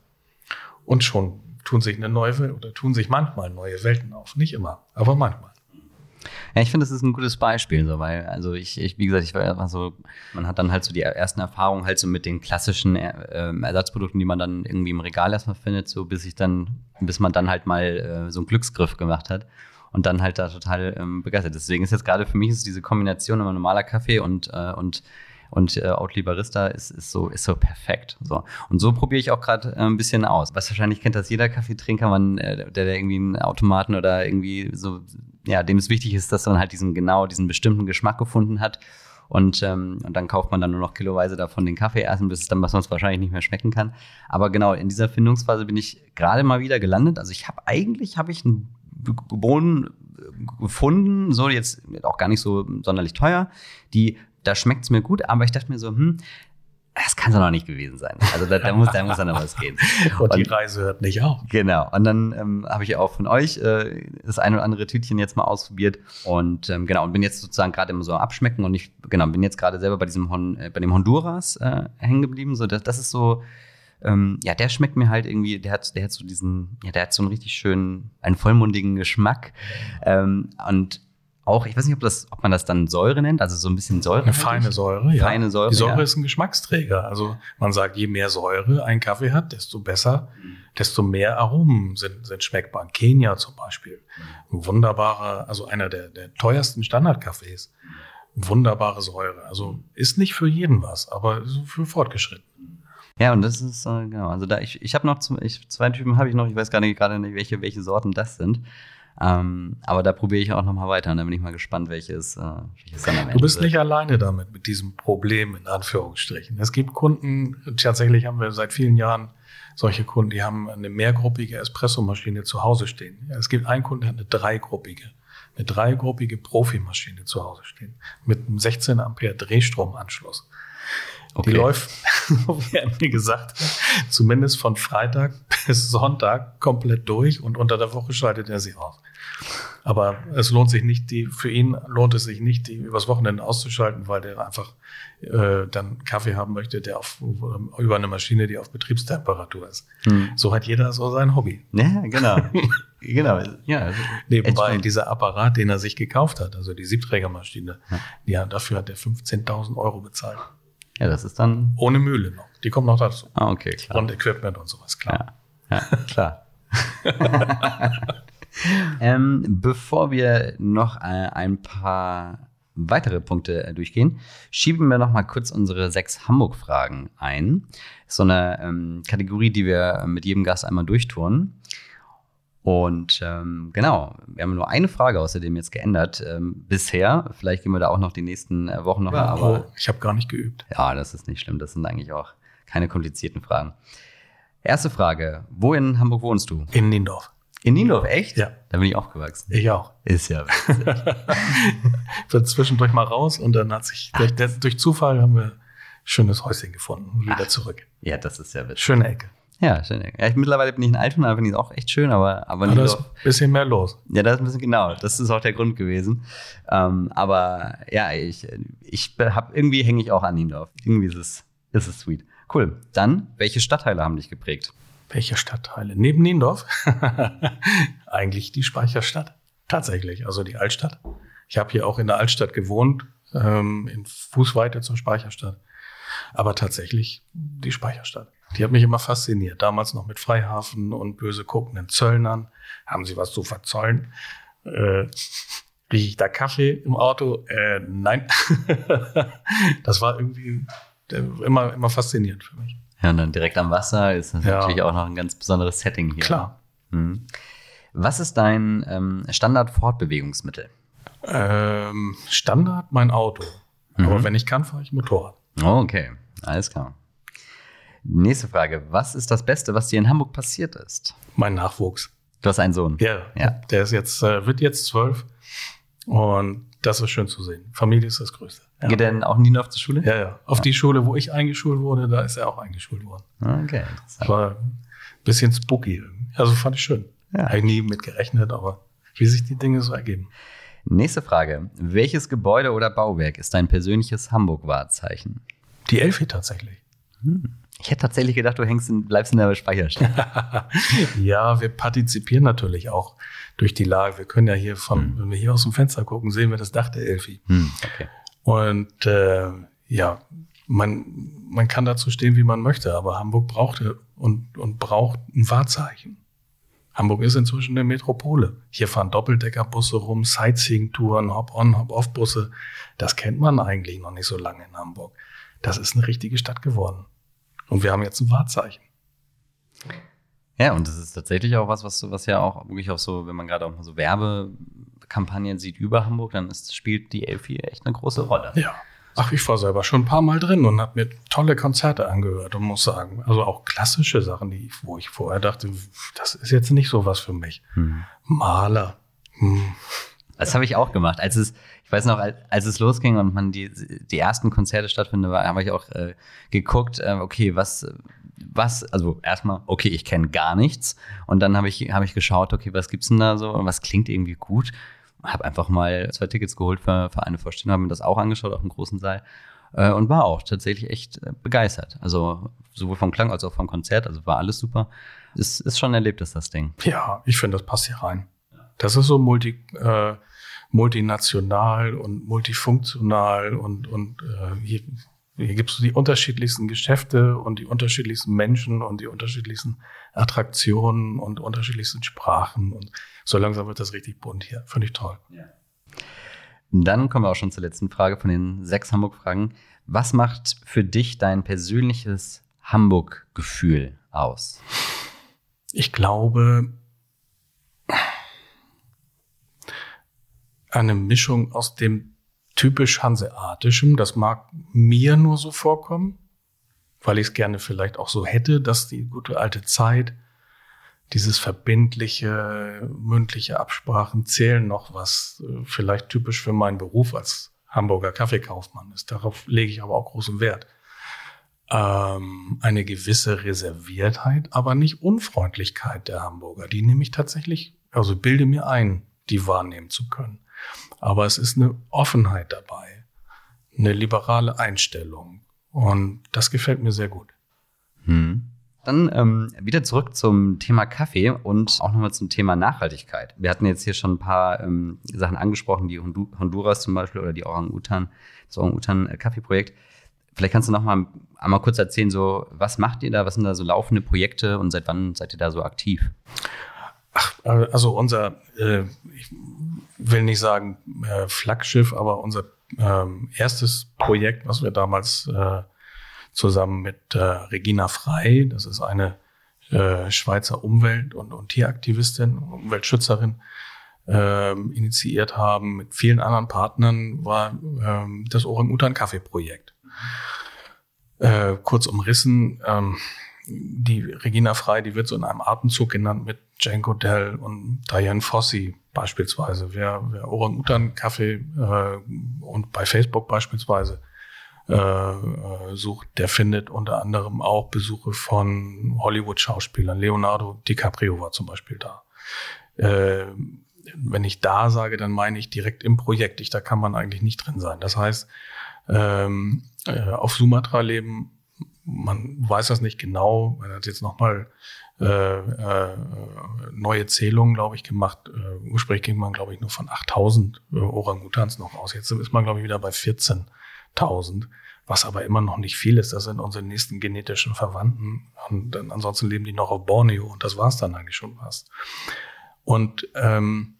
Und schon tun sich eine neue oder tun sich manchmal neue Welten auf. Nicht immer, aber manchmal. Ja, ich finde, das ist ein gutes Beispiel, so, weil, also ich, ich, wie gesagt, ich war einfach so, man hat dann halt so die ersten Erfahrungen halt so mit den klassischen äh, Ersatzprodukten, die man dann irgendwie im Regal erstmal findet, so bis ich dann, bis man dann halt mal äh, so einen Glücksgriff gemacht hat und dann halt da total ähm, begeistert. Deswegen ist jetzt gerade für mich ist diese Kombination immer normaler Kaffee und, äh, und und äh, Oatly Barista ist, ist, so, ist so perfekt. So. Und so probiere ich auch gerade äh, ein bisschen aus. Was wahrscheinlich kennt das jeder Kaffeetrinker, man, äh, der, der irgendwie einen Automaten oder irgendwie so, ja, dem es wichtig ist, dass man halt diesen genau diesen bestimmten Geschmack gefunden hat. Und, ähm, und dann kauft man dann nur noch kiloweise davon den Kaffee erst, bis es dann was sonst wahrscheinlich nicht mehr schmecken kann. Aber genau, in dieser Findungsphase bin ich gerade mal wieder gelandet. Also ich habe eigentlich habe ich einen Bohnen gefunden, so jetzt auch gar nicht so sonderlich teuer, die da schmeckt es mir gut, aber ich dachte mir so, hm, das kann es noch nicht gewesen sein. Also da, da, muss, da muss dann noch was gehen. Und, [laughs] und die Reise hört nicht auf. Genau. Und dann ähm, habe ich auch von euch äh, das ein oder andere Tütchen jetzt mal ausprobiert. Und ähm, genau, und bin jetzt sozusagen gerade immer so abschmecken und ich, genau, bin jetzt gerade selber bei diesem Hon, äh, bei dem Honduras äh, hängen geblieben. So, das, das ist so, ähm, ja, der schmeckt mir halt irgendwie, der hat, der hat so diesen, ja, der hat so einen richtig schönen, einen vollmundigen Geschmack. Ähm, und auch, ich weiß nicht, ob, das, ob man das dann Säure nennt, also so ein bisschen Säure. Eine feine Säure, ja. Feine Säure. Die Säure ja. ist ein Geschmacksträger. Also man sagt, je mehr Säure ein Kaffee hat, desto besser, mhm. desto mehr Aromen sind, sind schmeckbar. Kenia zum Beispiel. Ein wunderbarer, also einer der, der teuersten Standardkaffees. Wunderbare Säure. Also ist nicht für jeden was, aber für fortgeschritten. Ja, und das ist, äh, genau, also da, ich, ich habe noch, zum, ich, zwei Typen habe ich noch, ich weiß gar nicht gerade nicht, welche, welche Sorten das sind. Ähm, aber da probiere ich auch noch mal weiter und da bin ich mal gespannt, welches, äh, welches dann am Ende Du bist wird. nicht alleine damit, mit diesem Problem in Anführungsstrichen. Es gibt Kunden, tatsächlich haben wir seit vielen Jahren solche Kunden, die haben eine mehrgruppige Espressomaschine zu Hause stehen. Es gibt einen Kunden, der hat eine dreigruppige, eine dreigruppige Profimaschine zu Hause stehen mit einem 16 Ampere Drehstromanschluss. Okay. Die läuft, [laughs] wie er mir gesagt zumindest von Freitag bis Sonntag komplett durch und unter der Woche schaltet er sie aus. Aber es lohnt sich nicht, die, für ihn lohnt es sich nicht, die übers Wochenende auszuschalten, weil der einfach äh, dann Kaffee haben möchte, der auf, über eine Maschine, die auf Betriebstemperatur ist. Hm. So hat jeder so sein Hobby. Ja, genau. [laughs] genau. Ja, Nebenbei dieser Apparat, den er sich gekauft hat, also die Siebträgermaschine, ja. ja dafür hat er 15.000 Euro bezahlt. Ja, das ist dann. Ohne Mühle noch. Die kommt noch dazu. Ah, okay, klar. Und Equipment und sowas, klar. Ja, ja [laughs] klar. [laughs] ähm, bevor wir noch äh, ein paar weitere Punkte äh, durchgehen, schieben wir noch mal kurz unsere sechs Hamburg-Fragen ein. So eine ähm, Kategorie, die wir mit jedem Gast einmal durchtouren. Und ähm, genau, wir haben nur eine Frage außerdem jetzt geändert ähm, bisher. Vielleicht gehen wir da auch noch die nächsten äh, Wochen noch ja. Aber oh, ich habe gar nicht geübt. Ja, das ist nicht schlimm. Das sind eigentlich auch keine komplizierten Fragen. Erste Frage: Wo in Hamburg wohnst du? In Niendorf. In Niendorf, echt? Ja. Da bin ich aufgewachsen. Ich auch. Ist ja witzig. [laughs] ich bin zwischendurch mal raus und dann hat sich, durch, der, durch, Zufall haben wir ein schönes Häuschen gefunden. Wieder Ach. zurück. Ja, das ist ja witzig. Schöne Ecke. Ja, schöne Ecke. Ja, ich, mittlerweile bin ich in Altona, finde ich es auch echt schön, aber, aber ja, Da ist ein bisschen mehr los. Ja, das ist ein bisschen genau. Das ist auch der Grund gewesen. Ähm, aber ja, ich, ich habe irgendwie hänge ich auch an Niendorf. Irgendwie ist es, ist es sweet. Cool. Dann, welche Stadtteile haben dich geprägt? Welche Stadtteile? Neben Niendorf? [laughs] Eigentlich die Speicherstadt. Tatsächlich, also die Altstadt. Ich habe hier auch in der Altstadt gewohnt, ähm, in Fußweite zur Speicherstadt. Aber tatsächlich die Speicherstadt. Die hat mich immer fasziniert. Damals noch mit Freihafen und böse guckenden Zöllnern. Haben sie was zu verzollen? Äh, Rieche ich da Kaffee im Auto? Äh, nein. [laughs] das war irgendwie äh, immer, immer faszinierend für mich. Ja, und dann direkt am Wasser ist das ja. natürlich auch noch ein ganz besonderes Setting hier. Klar. Mhm. Was ist dein ähm, Standard-Fortbewegungsmittel? Ähm, Standard mein Auto. Mhm. Aber wenn ich kann, fahre ich Motorrad. Oh, okay, alles klar. Nächste Frage. Was ist das Beste, was dir in Hamburg passiert ist? Mein Nachwuchs. Du hast einen Sohn. Ja, ja. der ist jetzt, äh, wird jetzt zwölf. Und das ist schön zu sehen. Familie ist das Größte. Ja. Geht er denn auch nie noch zur Schule? Ja, ja. Auf ja. die Schule, wo ich eingeschult wurde, da ist er auch eingeschult worden. Okay. Das war ein bisschen spooky. Also fand ich schön. Ja. Habe ich nie mit gerechnet, aber wie sich die Dinge so ergeben. Nächste Frage. Welches Gebäude oder Bauwerk ist dein persönliches Hamburg-Wahrzeichen? Die Elfi tatsächlich. Hm. Ich hätte tatsächlich gedacht, du hängst in, bleibst in der Speicherstadt. [laughs] ja, wir partizipieren natürlich auch durch die Lage. Wir können ja hier von, hm. wenn wir hier aus dem Fenster gucken, sehen wir das Dach der Elfi. Hm, okay. Und äh, ja, man, man kann dazu stehen, wie man möchte, aber Hamburg braucht und, und braucht ein Wahrzeichen. Hamburg ist inzwischen eine Metropole. Hier fahren Doppeldeckerbusse rum, Sightseeing-Touren, Hop-on, Hop-off-Busse. Das kennt man eigentlich noch nicht so lange in Hamburg. Das ist eine richtige Stadt geworden. Und wir haben jetzt ein Wahrzeichen. Ja, und das ist tatsächlich auch was, was, was ja auch wirklich auch so, wenn man gerade auch mal so Werbekampagnen sieht über Hamburg, dann ist, spielt die Elfi echt eine große Rolle. Ja. Ach, ich war selber schon ein paar Mal drin und habe mir tolle Konzerte angehört und muss sagen, also auch klassische Sachen, die, wo ich vorher dachte, das ist jetzt nicht so was für mich. Hm. Maler. Hm. Das habe ich auch gemacht. Als es, ich weiß noch, als es losging und man die, die ersten Konzerte stattfinden, habe ich auch äh, geguckt, äh, okay, was, was, also erstmal, okay, ich kenne gar nichts. Und dann habe ich, hab ich geschaut, okay, was gibt's denn da so und was klingt irgendwie gut habe einfach mal zwei Tickets geholt für, für eine Vorstellung, habe mir das auch angeschaut auf dem großen Saal äh, und war auch tatsächlich echt äh, begeistert. Also sowohl vom Klang als auch vom Konzert, also war alles super. Ist, ist schon erlebt, ist das Ding. Ja, ich finde, das passt hier rein. Das ist so multi, äh, multinational und multifunktional und, und äh, hier, hier gibt es die unterschiedlichsten Geschäfte und die unterschiedlichsten Menschen und die unterschiedlichsten Attraktionen und unterschiedlichsten Sprachen und so langsam wird das richtig bunt hier. Finde ich toll. Ja. Dann kommen wir auch schon zur letzten Frage von den sechs Hamburg-Fragen. Was macht für dich dein persönliches Hamburg-Gefühl aus? Ich glaube, eine Mischung aus dem typisch Hanseatischem, das mag mir nur so vorkommen, weil ich es gerne vielleicht auch so hätte, dass die gute alte Zeit dieses verbindliche, mündliche Absprachen zählen noch, was äh, vielleicht typisch für meinen Beruf als Hamburger Kaffeekaufmann ist. Darauf lege ich aber auch großen Wert. Ähm, eine gewisse Reserviertheit, aber nicht Unfreundlichkeit der Hamburger. Die nehme ich tatsächlich, also bilde mir ein, die wahrnehmen zu können. Aber es ist eine Offenheit dabei, eine liberale Einstellung. Und das gefällt mir sehr gut. Hm. Dann ähm, wieder zurück zum Thema Kaffee und auch nochmal zum Thema Nachhaltigkeit. Wir hatten jetzt hier schon ein paar ähm, Sachen angesprochen, die Honduras zum Beispiel oder die Orang-Utan, das Orang-Utan-Kaffeeprojekt. Vielleicht kannst du noch mal einmal kurz erzählen, so was macht ihr da, was sind da so laufende Projekte und seit wann seid ihr da so aktiv? Ach, also unser, äh, ich will nicht sagen äh, Flaggschiff, aber unser äh, erstes Projekt, was wir damals äh, zusammen mit äh, Regina Frei, das ist eine äh, Schweizer Umwelt- und, und Tieraktivistin, Umweltschützerin, äh, initiiert haben, mit vielen anderen Partnern, war äh, das Orang-Utan-Kaffee-Projekt. Äh, kurz umrissen, ähm, die Regina Frei, die wird so in einem Atemzug genannt mit Jane Goodell und Diane Fossey beispielsweise. Wer, wer Orang-Utan-Kaffee äh, und bei Facebook beispielsweise äh, äh, sucht, der findet unter anderem auch Besuche von Hollywood-Schauspielern. Leonardo DiCaprio war zum Beispiel da. Äh, wenn ich da sage, dann meine ich direkt im Projekt. Ich, da kann man eigentlich nicht drin sein. Das heißt, ähm, äh, auf Sumatra leben, man weiß das nicht genau. Man hat jetzt nochmal äh, äh, neue Zählungen, glaube ich, gemacht. Äh, ursprünglich ging man, glaube ich, nur von 8000 äh, Orangutans noch aus. Jetzt ist man, glaube ich, wieder bei 14.000, was aber immer noch nicht viel ist. Das sind unsere nächsten genetischen Verwandten. Und dann, ansonsten leben die noch auf Borneo und das war's dann eigentlich schon fast. Und ähm,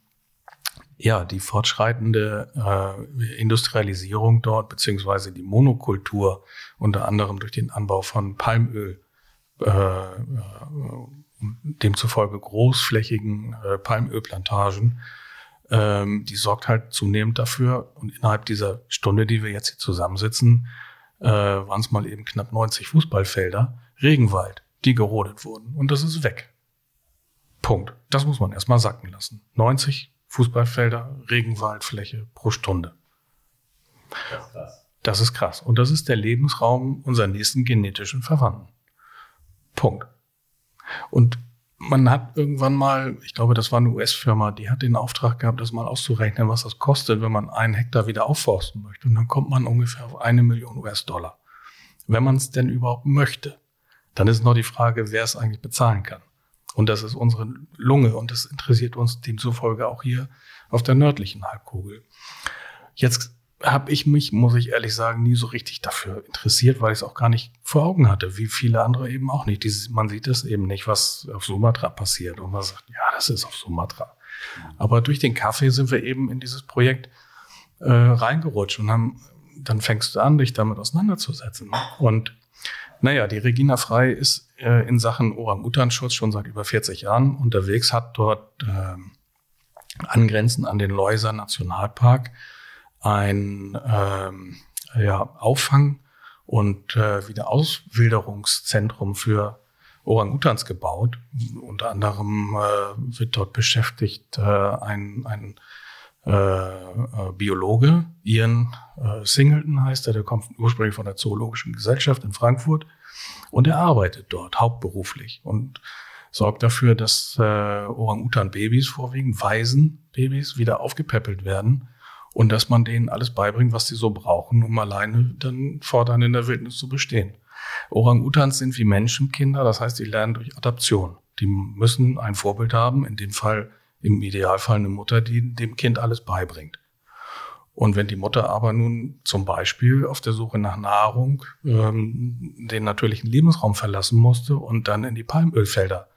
ja, die fortschreitende äh, Industrialisierung dort, beziehungsweise die Monokultur, unter anderem durch den Anbau von Palmöl, äh, demzufolge großflächigen äh, Palmölplantagen, ähm, die sorgt halt zunehmend dafür. Und innerhalb dieser Stunde, die wir jetzt hier zusammensitzen, äh, waren es mal eben knapp 90 Fußballfelder, Regenwald, die gerodet wurden. Und das ist weg. Punkt. Das muss man erstmal sacken lassen. 90 Fußballfelder, Regenwaldfläche pro Stunde. Das ist krass. Das ist krass. Und das ist der Lebensraum unserer nächsten genetischen Verwandten. Punkt. Und man hat irgendwann mal, ich glaube, das war eine US-Firma, die hat den Auftrag gehabt, das mal auszurechnen, was das kostet, wenn man einen Hektar wieder aufforsten möchte. Und dann kommt man ungefähr auf eine Million US-Dollar. Wenn man es denn überhaupt möchte. Dann ist noch die Frage, wer es eigentlich bezahlen kann. Und das ist unsere Lunge und das interessiert uns demzufolge auch hier auf der nördlichen Halbkugel. Jetzt habe ich mich, muss ich ehrlich sagen, nie so richtig dafür interessiert, weil ich es auch gar nicht vor Augen hatte, wie viele andere eben auch nicht. Dieses, man sieht es eben nicht, was auf Sumatra passiert und man sagt, ja, das ist auf Sumatra. Aber durch den Kaffee sind wir eben in dieses Projekt äh, reingerutscht und haben, dann fängst du an, dich damit auseinanderzusetzen. Und naja, die Regina Frei ist äh, in Sachen Orang-Utan-Schutz schon seit über 40 Jahren unterwegs, hat dort äh, angrenzend an den Leuser Nationalpark ein ähm, ja, Auffang- und äh, Wiederauswilderungszentrum für Orang-Utans gebaut. Unter anderem äh, wird dort beschäftigt äh, ein, ein äh, äh, Biologe, Ian äh, Singleton heißt er, der kommt ursprünglich von der Zoologischen Gesellschaft in Frankfurt und er arbeitet dort hauptberuflich und sorgt dafür, dass äh, Orang-Utan-Babys, vorwiegend Waisenbabys, wieder aufgepäppelt werden und dass man denen alles beibringt, was sie so brauchen, um alleine dann fortan in der Wildnis zu bestehen. Orang-Utans sind wie Menschenkinder, das heißt, die lernen durch Adaption. Die müssen ein Vorbild haben, in dem Fall im Idealfall eine Mutter, die dem Kind alles beibringt. Und wenn die Mutter aber nun zum Beispiel auf der Suche nach Nahrung ähm, den natürlichen Lebensraum verlassen musste und dann in die Palmölfelder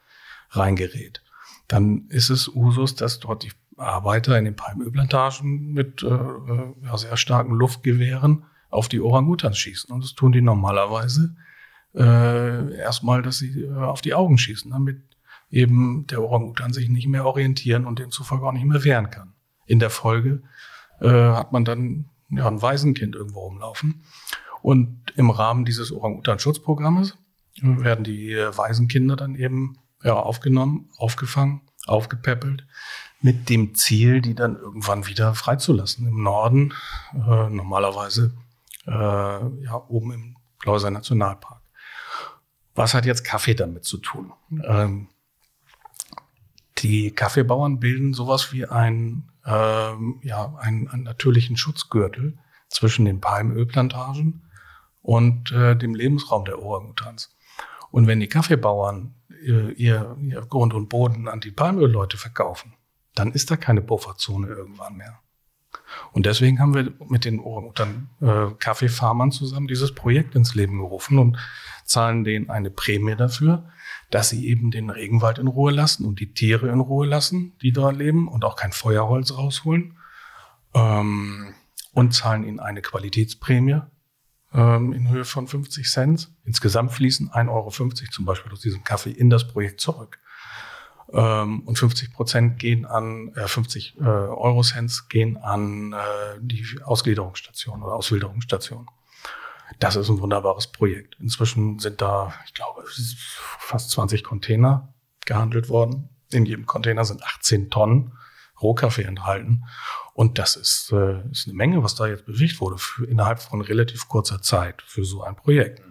reingerät, dann ist es Usus, dass dort die Arbeiter in den Palmölplantagen mit äh, äh ja, sehr starken Luftgewehren auf die Orangutans schießen. Und das tun die normalerweise äh, erstmal, dass sie äh, auf die Augen schießen, damit eben der Orang-Utan sich nicht mehr orientieren und demzufolge auch nicht mehr wehren kann. In der Folge äh, hat man dann ja, ein Waisenkind irgendwo rumlaufen. Und im Rahmen dieses Orang-Utan-Schutzprogrammes werden die äh, Waisenkinder dann eben ja, aufgenommen, aufgefangen, aufgepäppelt, mit dem Ziel, die dann irgendwann wieder freizulassen. Im Norden, äh, normalerweise äh, ja, oben im Klauser Nationalpark. Was hat jetzt Kaffee damit zu tun? Ähm, Die Kaffeebauern bilden sowas wie ein, ähm, ja, einen, einen natürlichen Schutzgürtel zwischen den Palmölplantagen und äh, dem Lebensraum der Orangutans. Und wenn die Kaffeebauern äh, ihr, ihr Grund und Boden an die Palmölleute verkaufen, dann ist da keine Pufferzone irgendwann mehr. Und deswegen haben wir mit den Orang-Utan äh, Kaffeefarmern zusammen dieses Projekt ins Leben gerufen und zahlen denen eine Prämie dafür, dass sie eben den Regenwald in Ruhe lassen und die Tiere in Ruhe lassen, die dort leben und auch kein Feuerholz rausholen. Ähm, und zahlen ihnen eine Qualitätsprämie ähm, in Höhe von 50 Cent. Insgesamt fließen 1,50 Euro zum Beispiel aus diesem Kaffee in das Projekt zurück. Ähm, und 50 Prozent gehen an, äh, 50 äh, Euro Cents gehen an äh, die Ausgliederungsstation oder Auswilderungsstation. Das ist ein wunderbares Projekt. Inzwischen sind da, ich glaube, fast 20 Container gehandelt worden. In jedem Container sind 18 Tonnen Rohkaffee enthalten. Und das ist, äh, ist eine Menge, was da jetzt bewegt wurde, für, innerhalb von relativ kurzer Zeit für so ein Projekt.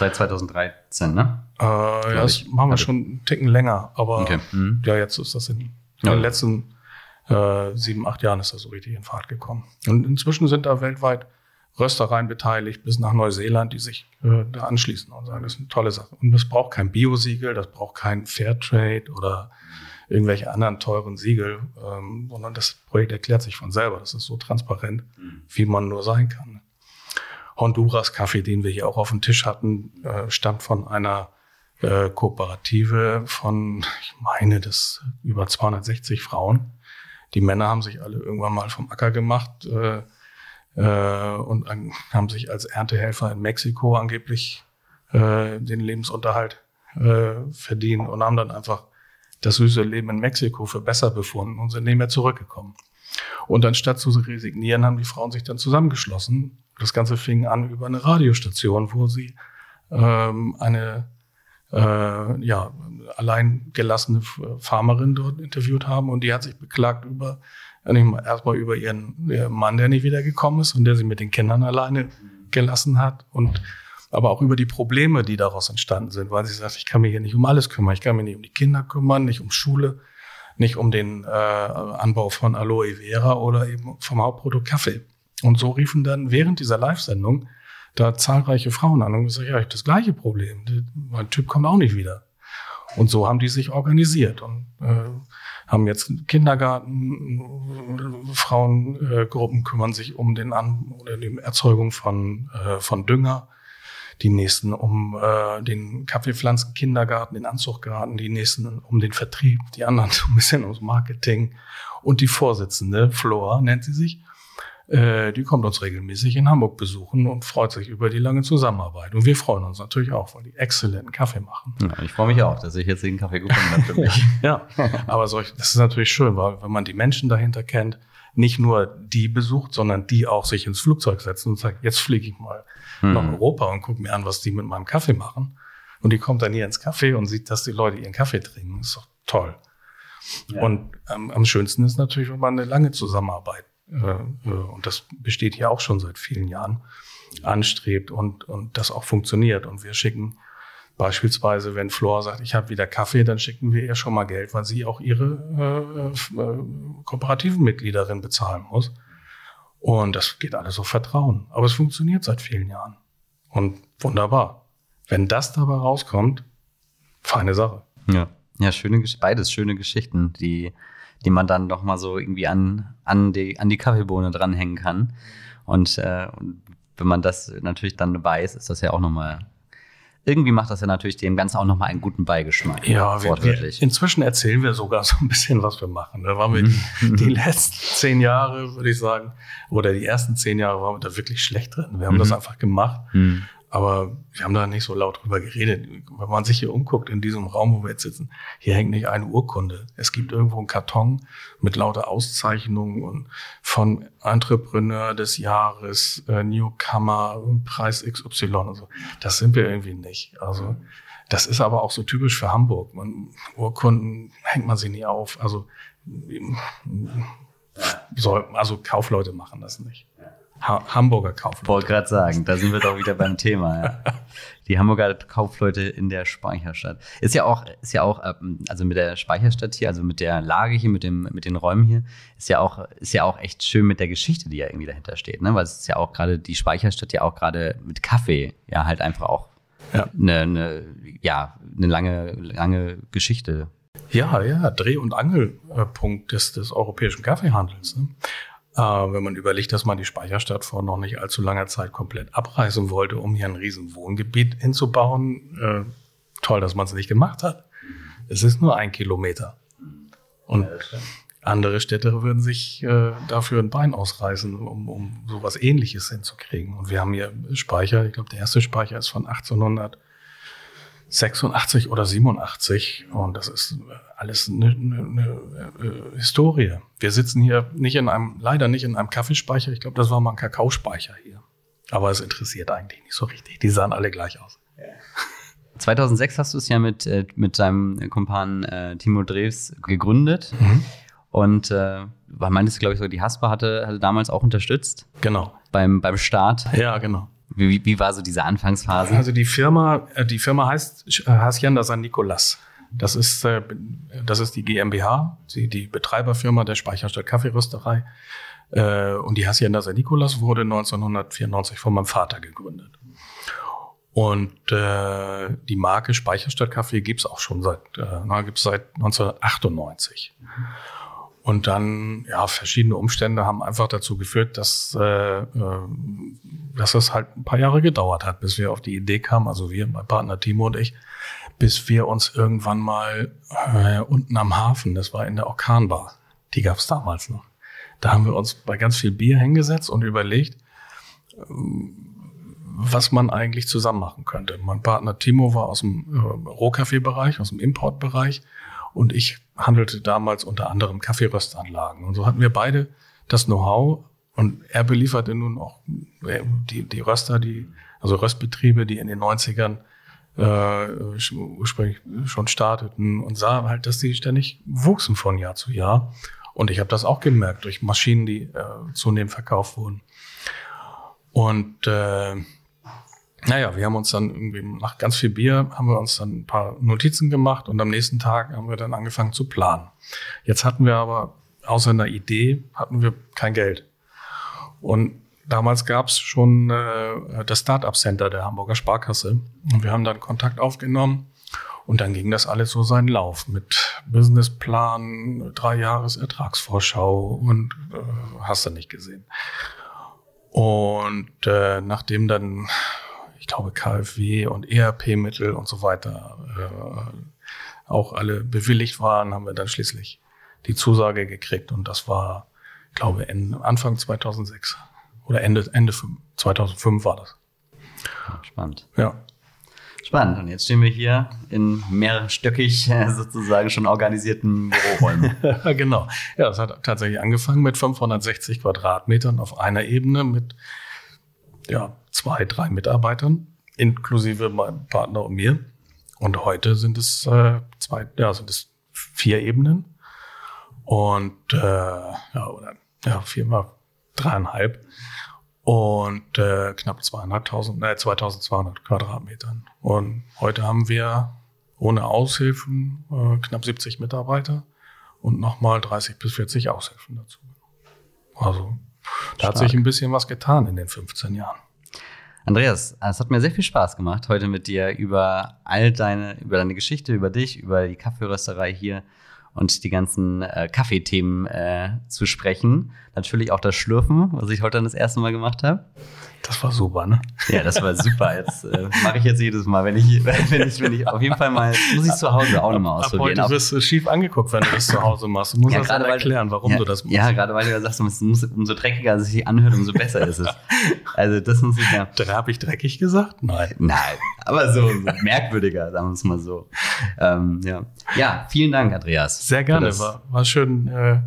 Seit 2013, ne? Äh, ja, das machen wir also schon einen Ticken länger, aber okay. mhm. ja, jetzt ist das in, ja. den letzten äh, sieben, acht Jahren ist das so richtig in Fahrt gekommen. Und inzwischen sind da weltweit Röstereien beteiligt, bis nach Neuseeland, die sich äh, da anschließen und sagen, das ist eine tolle Sache. Und das braucht kein Biosiegel, das braucht kein Fairtrade oder irgendwelche anderen teuren Siegel, ähm, sondern das Projekt erklärt sich von selber. Das ist so transparent, mhm. wie man nur sein kann. Honduras Kaffee, den wir hier auch auf dem Tisch hatten, äh, stammt von einer äh, Kooperative von, ich meine, das über 260 Frauen. Die Männer haben sich alle irgendwann mal vom Acker gemacht äh, äh, und an, haben sich als Erntehelfer in Mexiko angeblich äh, den Lebensunterhalt äh, verdient und haben dann einfach das süße Leben in Mexiko für besser befunden und sind nicht mehr zurückgekommen. Und anstatt zu resignieren, haben die Frauen sich dann zusammengeschlossen. Das Ganze fing an über eine Radiostation, wo sie ähm, eine äh, ja, allein Farmerin dort interviewt haben und die hat sich beklagt über erstmal über ihren, ihren Mann, der nicht wiedergekommen ist und der sie mit den Kindern alleine gelassen hat und aber auch über die Probleme, die daraus entstanden sind, weil sie sagt, ich kann mich hier nicht um alles kümmern. Ich kann mich nicht um die Kinder kümmern, nicht um Schule, nicht um den äh, Anbau von Aloe Vera oder eben vom Hauptprodukt Kaffee. Und so riefen dann während dieser Live-Sendung da zahlreiche Frauen an und gesagt, ja, ich habe das gleiche Problem. Mein Typ kommt auch nicht wieder. Und so haben die sich organisiert und äh, haben jetzt Kindergarten, Frauengruppen kümmern sich um den An oder die Erzeugung von, äh, von Dünger die nächsten um äh, den Kaffeepflanzen-Kindergarten, den Anzuchtgarten, die nächsten um den Vertrieb, die anderen [laughs] so ein bisschen ums Marketing. Und die Vorsitzende, Flora nennt sie sich, äh, die kommt uns regelmäßig in Hamburg besuchen und freut sich über die lange Zusammenarbeit. Und wir freuen uns natürlich auch, weil die exzellenten Kaffee machen. Ja, ich freue mich auch, dass ich jetzt den Kaffee gefunden habe für mich. [laughs] ja, aber solch, das ist natürlich schön, weil wenn man die Menschen dahinter kennt, nicht nur die besucht, sondern die auch sich ins Flugzeug setzen und sagt, jetzt fliege ich mal hm. nach Europa und gucke mir an, was die mit meinem Kaffee machen. Und die kommt dann hier ins Café und sieht, dass die Leute ihren Kaffee trinken. Das ist doch toll. Ja. Und ähm, am schönsten ist natürlich, wenn man eine lange Zusammenarbeit, und das besteht hier auch schon seit vielen Jahren, anstrebt und, und das auch funktioniert. Und wir schicken Beispielsweise, wenn Flora sagt, ich habe wieder Kaffee, dann schicken wir ihr schon mal Geld, weil sie auch ihre äh, äh, kooperativen Mitgliederin bezahlen muss. Und das geht alles auf Vertrauen. Aber es funktioniert seit vielen Jahren. Und wunderbar. Wenn das dabei rauskommt, feine Sache. Ja, ja schöne, beides schöne Geschichten, die, die man dann doch mal so irgendwie an, an, die, an die Kaffeebohne dranhängen kann. Und, äh, wenn man das natürlich dann weiß, ist das ja auch nochmal irgendwie macht das ja natürlich dem Ganzen auch nochmal einen guten Beigeschmack. Ja, wir, wir, inzwischen erzählen wir sogar so ein bisschen, was wir machen. Da waren wir die, die letzten zehn Jahre, würde ich sagen, oder die ersten zehn Jahre waren wir da wirklich schlecht drin. Wir haben mhm. das einfach gemacht. Mhm. Aber wir haben da nicht so laut drüber geredet. Wenn man sich hier umguckt in diesem Raum, wo wir jetzt sitzen, hier hängt nicht eine Urkunde. Es gibt irgendwo einen Karton mit lauter Auszeichnungen und von Entrepreneur des Jahres, äh, Newcomer, Preis XY und so. Das sind wir irgendwie nicht. Also das ist aber auch so typisch für Hamburg. Man, Urkunden hängt man sie nie auf. Also, soll, also Kaufleute machen das nicht. Ha Hamburger Kaufleute. Wollte gerade sagen, da sind wir doch wieder beim Thema. Ja. [laughs] Die Hamburger Kaufleute in der Speicherstadt. Ist ja auch, ist ja auch, ähm, also mit der Speicherstadt hier, also mit der Lage hier, mit dem, mit den Räumen hier, ist ja auch, ist ja auch echt schön mit der Geschichte, die ja irgendwie dahinter steht, ne? Weil es ist ja auch gerade die Speicherstadt ja auch gerade mit Kaffee ja halt einfach auch ja. Eine, eine, ja, eine lange, lange Geschichte. Ja, ja, Dreh- und Angelpunkt des, des europäischen Kaffeehandels. Ne? Äh, wenn man überlegt, dass man die Speicherstadt vor noch nicht allzu langer Zeit komplett abreißen wollte, um hier ein riesen Wohngebiet hinzubauen. Äh, toll, dass man es nicht gemacht hat. Es ist nur ein Kilometer. Und andere Städte würden sich äh, dafür ein Bein ausreißen, um, um sowas ähnliches hinzukriegen. Und wir haben hier Speicher, ich glaube, der erste Speicher ist von 1800. 86 oder 87 und das ist alles eine, eine, eine äh, Historie. Wir sitzen hier nicht in einem, leider nicht in einem Kaffeespeicher. Ich glaube, das war mal ein Kakaospeicher hier. Aber es interessiert eigentlich nicht so richtig. Die sahen alle gleich aus. 2006 hast du es ja mit, äh, mit deinem Kumpan äh, Timo Drews gegründet. Mhm. Und äh, meintest du, glaube ich, so, die Haspa hatte, hatte damals auch unterstützt. Genau. Beim, beim Start. Ja, genau. Wie, wie war so diese Anfangsphase? Also die Firma, äh, die Firma heißt äh, Hacienda San Nicolas. Das ist, äh, das ist die GmbH, die, die Betreiberfirma der Speicherstadt Kaffeerösterei. Und die Hacienda San Nicolas wurde 1994 von meinem Vater gegründet. Und äh, die Marke Speicherstadt Kaffee gibt's auch schon seit, äh, na, gibt's seit 1998. Und dann, ja, verschiedene Umstände haben einfach dazu geführt, dass, äh, äh, dass es halt ein paar Jahre gedauert hat, bis wir auf die Idee kamen, also wir, mein Partner Timo und ich, bis wir uns irgendwann mal äh, unten am Hafen, das war in der Orkanbar, die gab's damals noch. Da haben wir uns bei ganz viel Bier hingesetzt und überlegt, was man eigentlich zusammen machen könnte. Mein Partner Timo war aus dem äh, Rohkaffeebereich, aus dem Importbereich und ich handelte damals unter anderem Kaffeeröstanlagen. Und so hatten wir beide das Know-how und er belieferte nun auch äh, die, die Röster, die, also Röstbetriebe, die in den 90ern äh, ursprünglich schon starteten und sah halt, dass die ständig wuchsen von Jahr zu Jahr. Und ich habe das auch gemerkt durch Maschinen, die äh, zunehmend verkauft wurden. Und äh, naja, wir haben uns dann irgendwie nach ganz viel Bier haben wir uns dann ein paar Notizen gemacht und am nächsten Tag haben wir dann angefangen zu planen. Jetzt hatten wir aber außer einer Idee hatten wir kein Geld. Und damals gab es schon äh, das Startup Center der Hamburger Sparkasse und wir haben dann Kontakt aufgenommen und dann ging das alles so seinen Lauf mit Businessplan, drei Jahres Ertragsvorschau und äh, hast du nicht gesehen. Und äh, nachdem dann ich glaube, KfW und ERP-Mittel und so weiter äh, auch alle bewilligt waren, haben wir dann schließlich die Zusage gekriegt und das war, ich glaube, Anfang 2006 oder Ende, Ende 2005 war das. Spannend. Ja. Spannend. Und jetzt stehen wir hier in mehrstöckig äh, sozusagen schon organisierten Büroräumen. [laughs] genau. Ja, das hat tatsächlich angefangen mit 560 Quadratmetern auf einer Ebene mit ja, zwei, drei Mitarbeitern, inklusive meinem Partner und mir. Und heute sind es äh, zwei, ja, sind es vier Ebenen. Und äh, ja, oder ja, viermal dreieinhalb. Und äh, knapp zweieinhalbtausend, äh, 2200 Quadratmetern. Und heute haben wir ohne Aushilfen äh, knapp 70 Mitarbeiter und nochmal 30 bis 40 Aushilfen dazu. Also da hat sich ein bisschen was getan in den 15 Jahren. Andreas, es hat mir sehr viel Spaß gemacht, heute mit dir über all deine, über deine Geschichte, über dich, über die Kaffeerösterei hier und die ganzen äh, Kaffeethemen äh, zu sprechen. Natürlich auch das Schlürfen, was ich heute dann das erste Mal gemacht habe. Das war super, ne? Ja, das war super. Jetzt äh, mache ich jetzt jedes Mal, wenn ich, [laughs] wenn ich, wenn ich auf jeden Fall mal muss ich zu Hause auch nochmal ausprobieren. Ab heute wirst du schief angeguckt, wenn du das zu Hause machst. Du musst ja, das dann erklären, warum ja, du das machst. Ja, gerade weil du ja sagst, umso dreckiger es sich anhört, umso besser ist es. Also das muss ich ja. Habe ich dreckig gesagt? Nein. Nein, aber so, so merkwürdiger, sagen wir es mal so. Ähm, ja. ja, vielen Dank, Andreas. Sehr gerne. War, war schön, äh,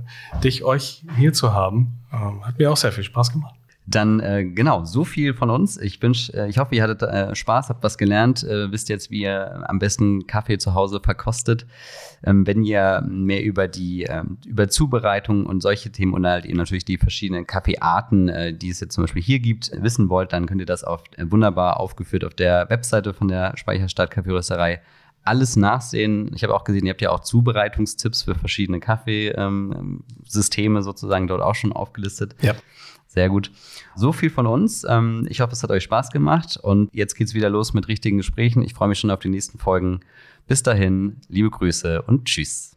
dich euch hier zu haben. Ähm, hat mir auch sehr viel Spaß gemacht. Dann äh, genau, so viel von uns. Ich wünsche, äh, ich hoffe, ihr hattet äh, Spaß, habt was gelernt, äh, wisst jetzt, wie ihr am besten Kaffee zu Hause verkostet. Ähm, wenn ihr mehr über die ähm, über Zubereitung und solche Themen und halt eben natürlich die verschiedenen Kaffeearten, äh, die es jetzt zum Beispiel hier gibt, wissen wollt, dann könnt ihr das auf, äh, wunderbar aufgeführt auf der Webseite von der Speicherstadt Kaffeerösterei alles nachsehen. Ich habe auch gesehen, ihr habt ja auch Zubereitungstipps für verschiedene Kaffeesysteme ähm, sozusagen dort auch schon aufgelistet. Ja. Sehr gut. So viel von uns. Ähm, ich hoffe, es hat euch Spaß gemacht und jetzt geht's wieder los mit richtigen Gesprächen. Ich freue mich schon auf die nächsten Folgen. Bis dahin, liebe Grüße und tschüss.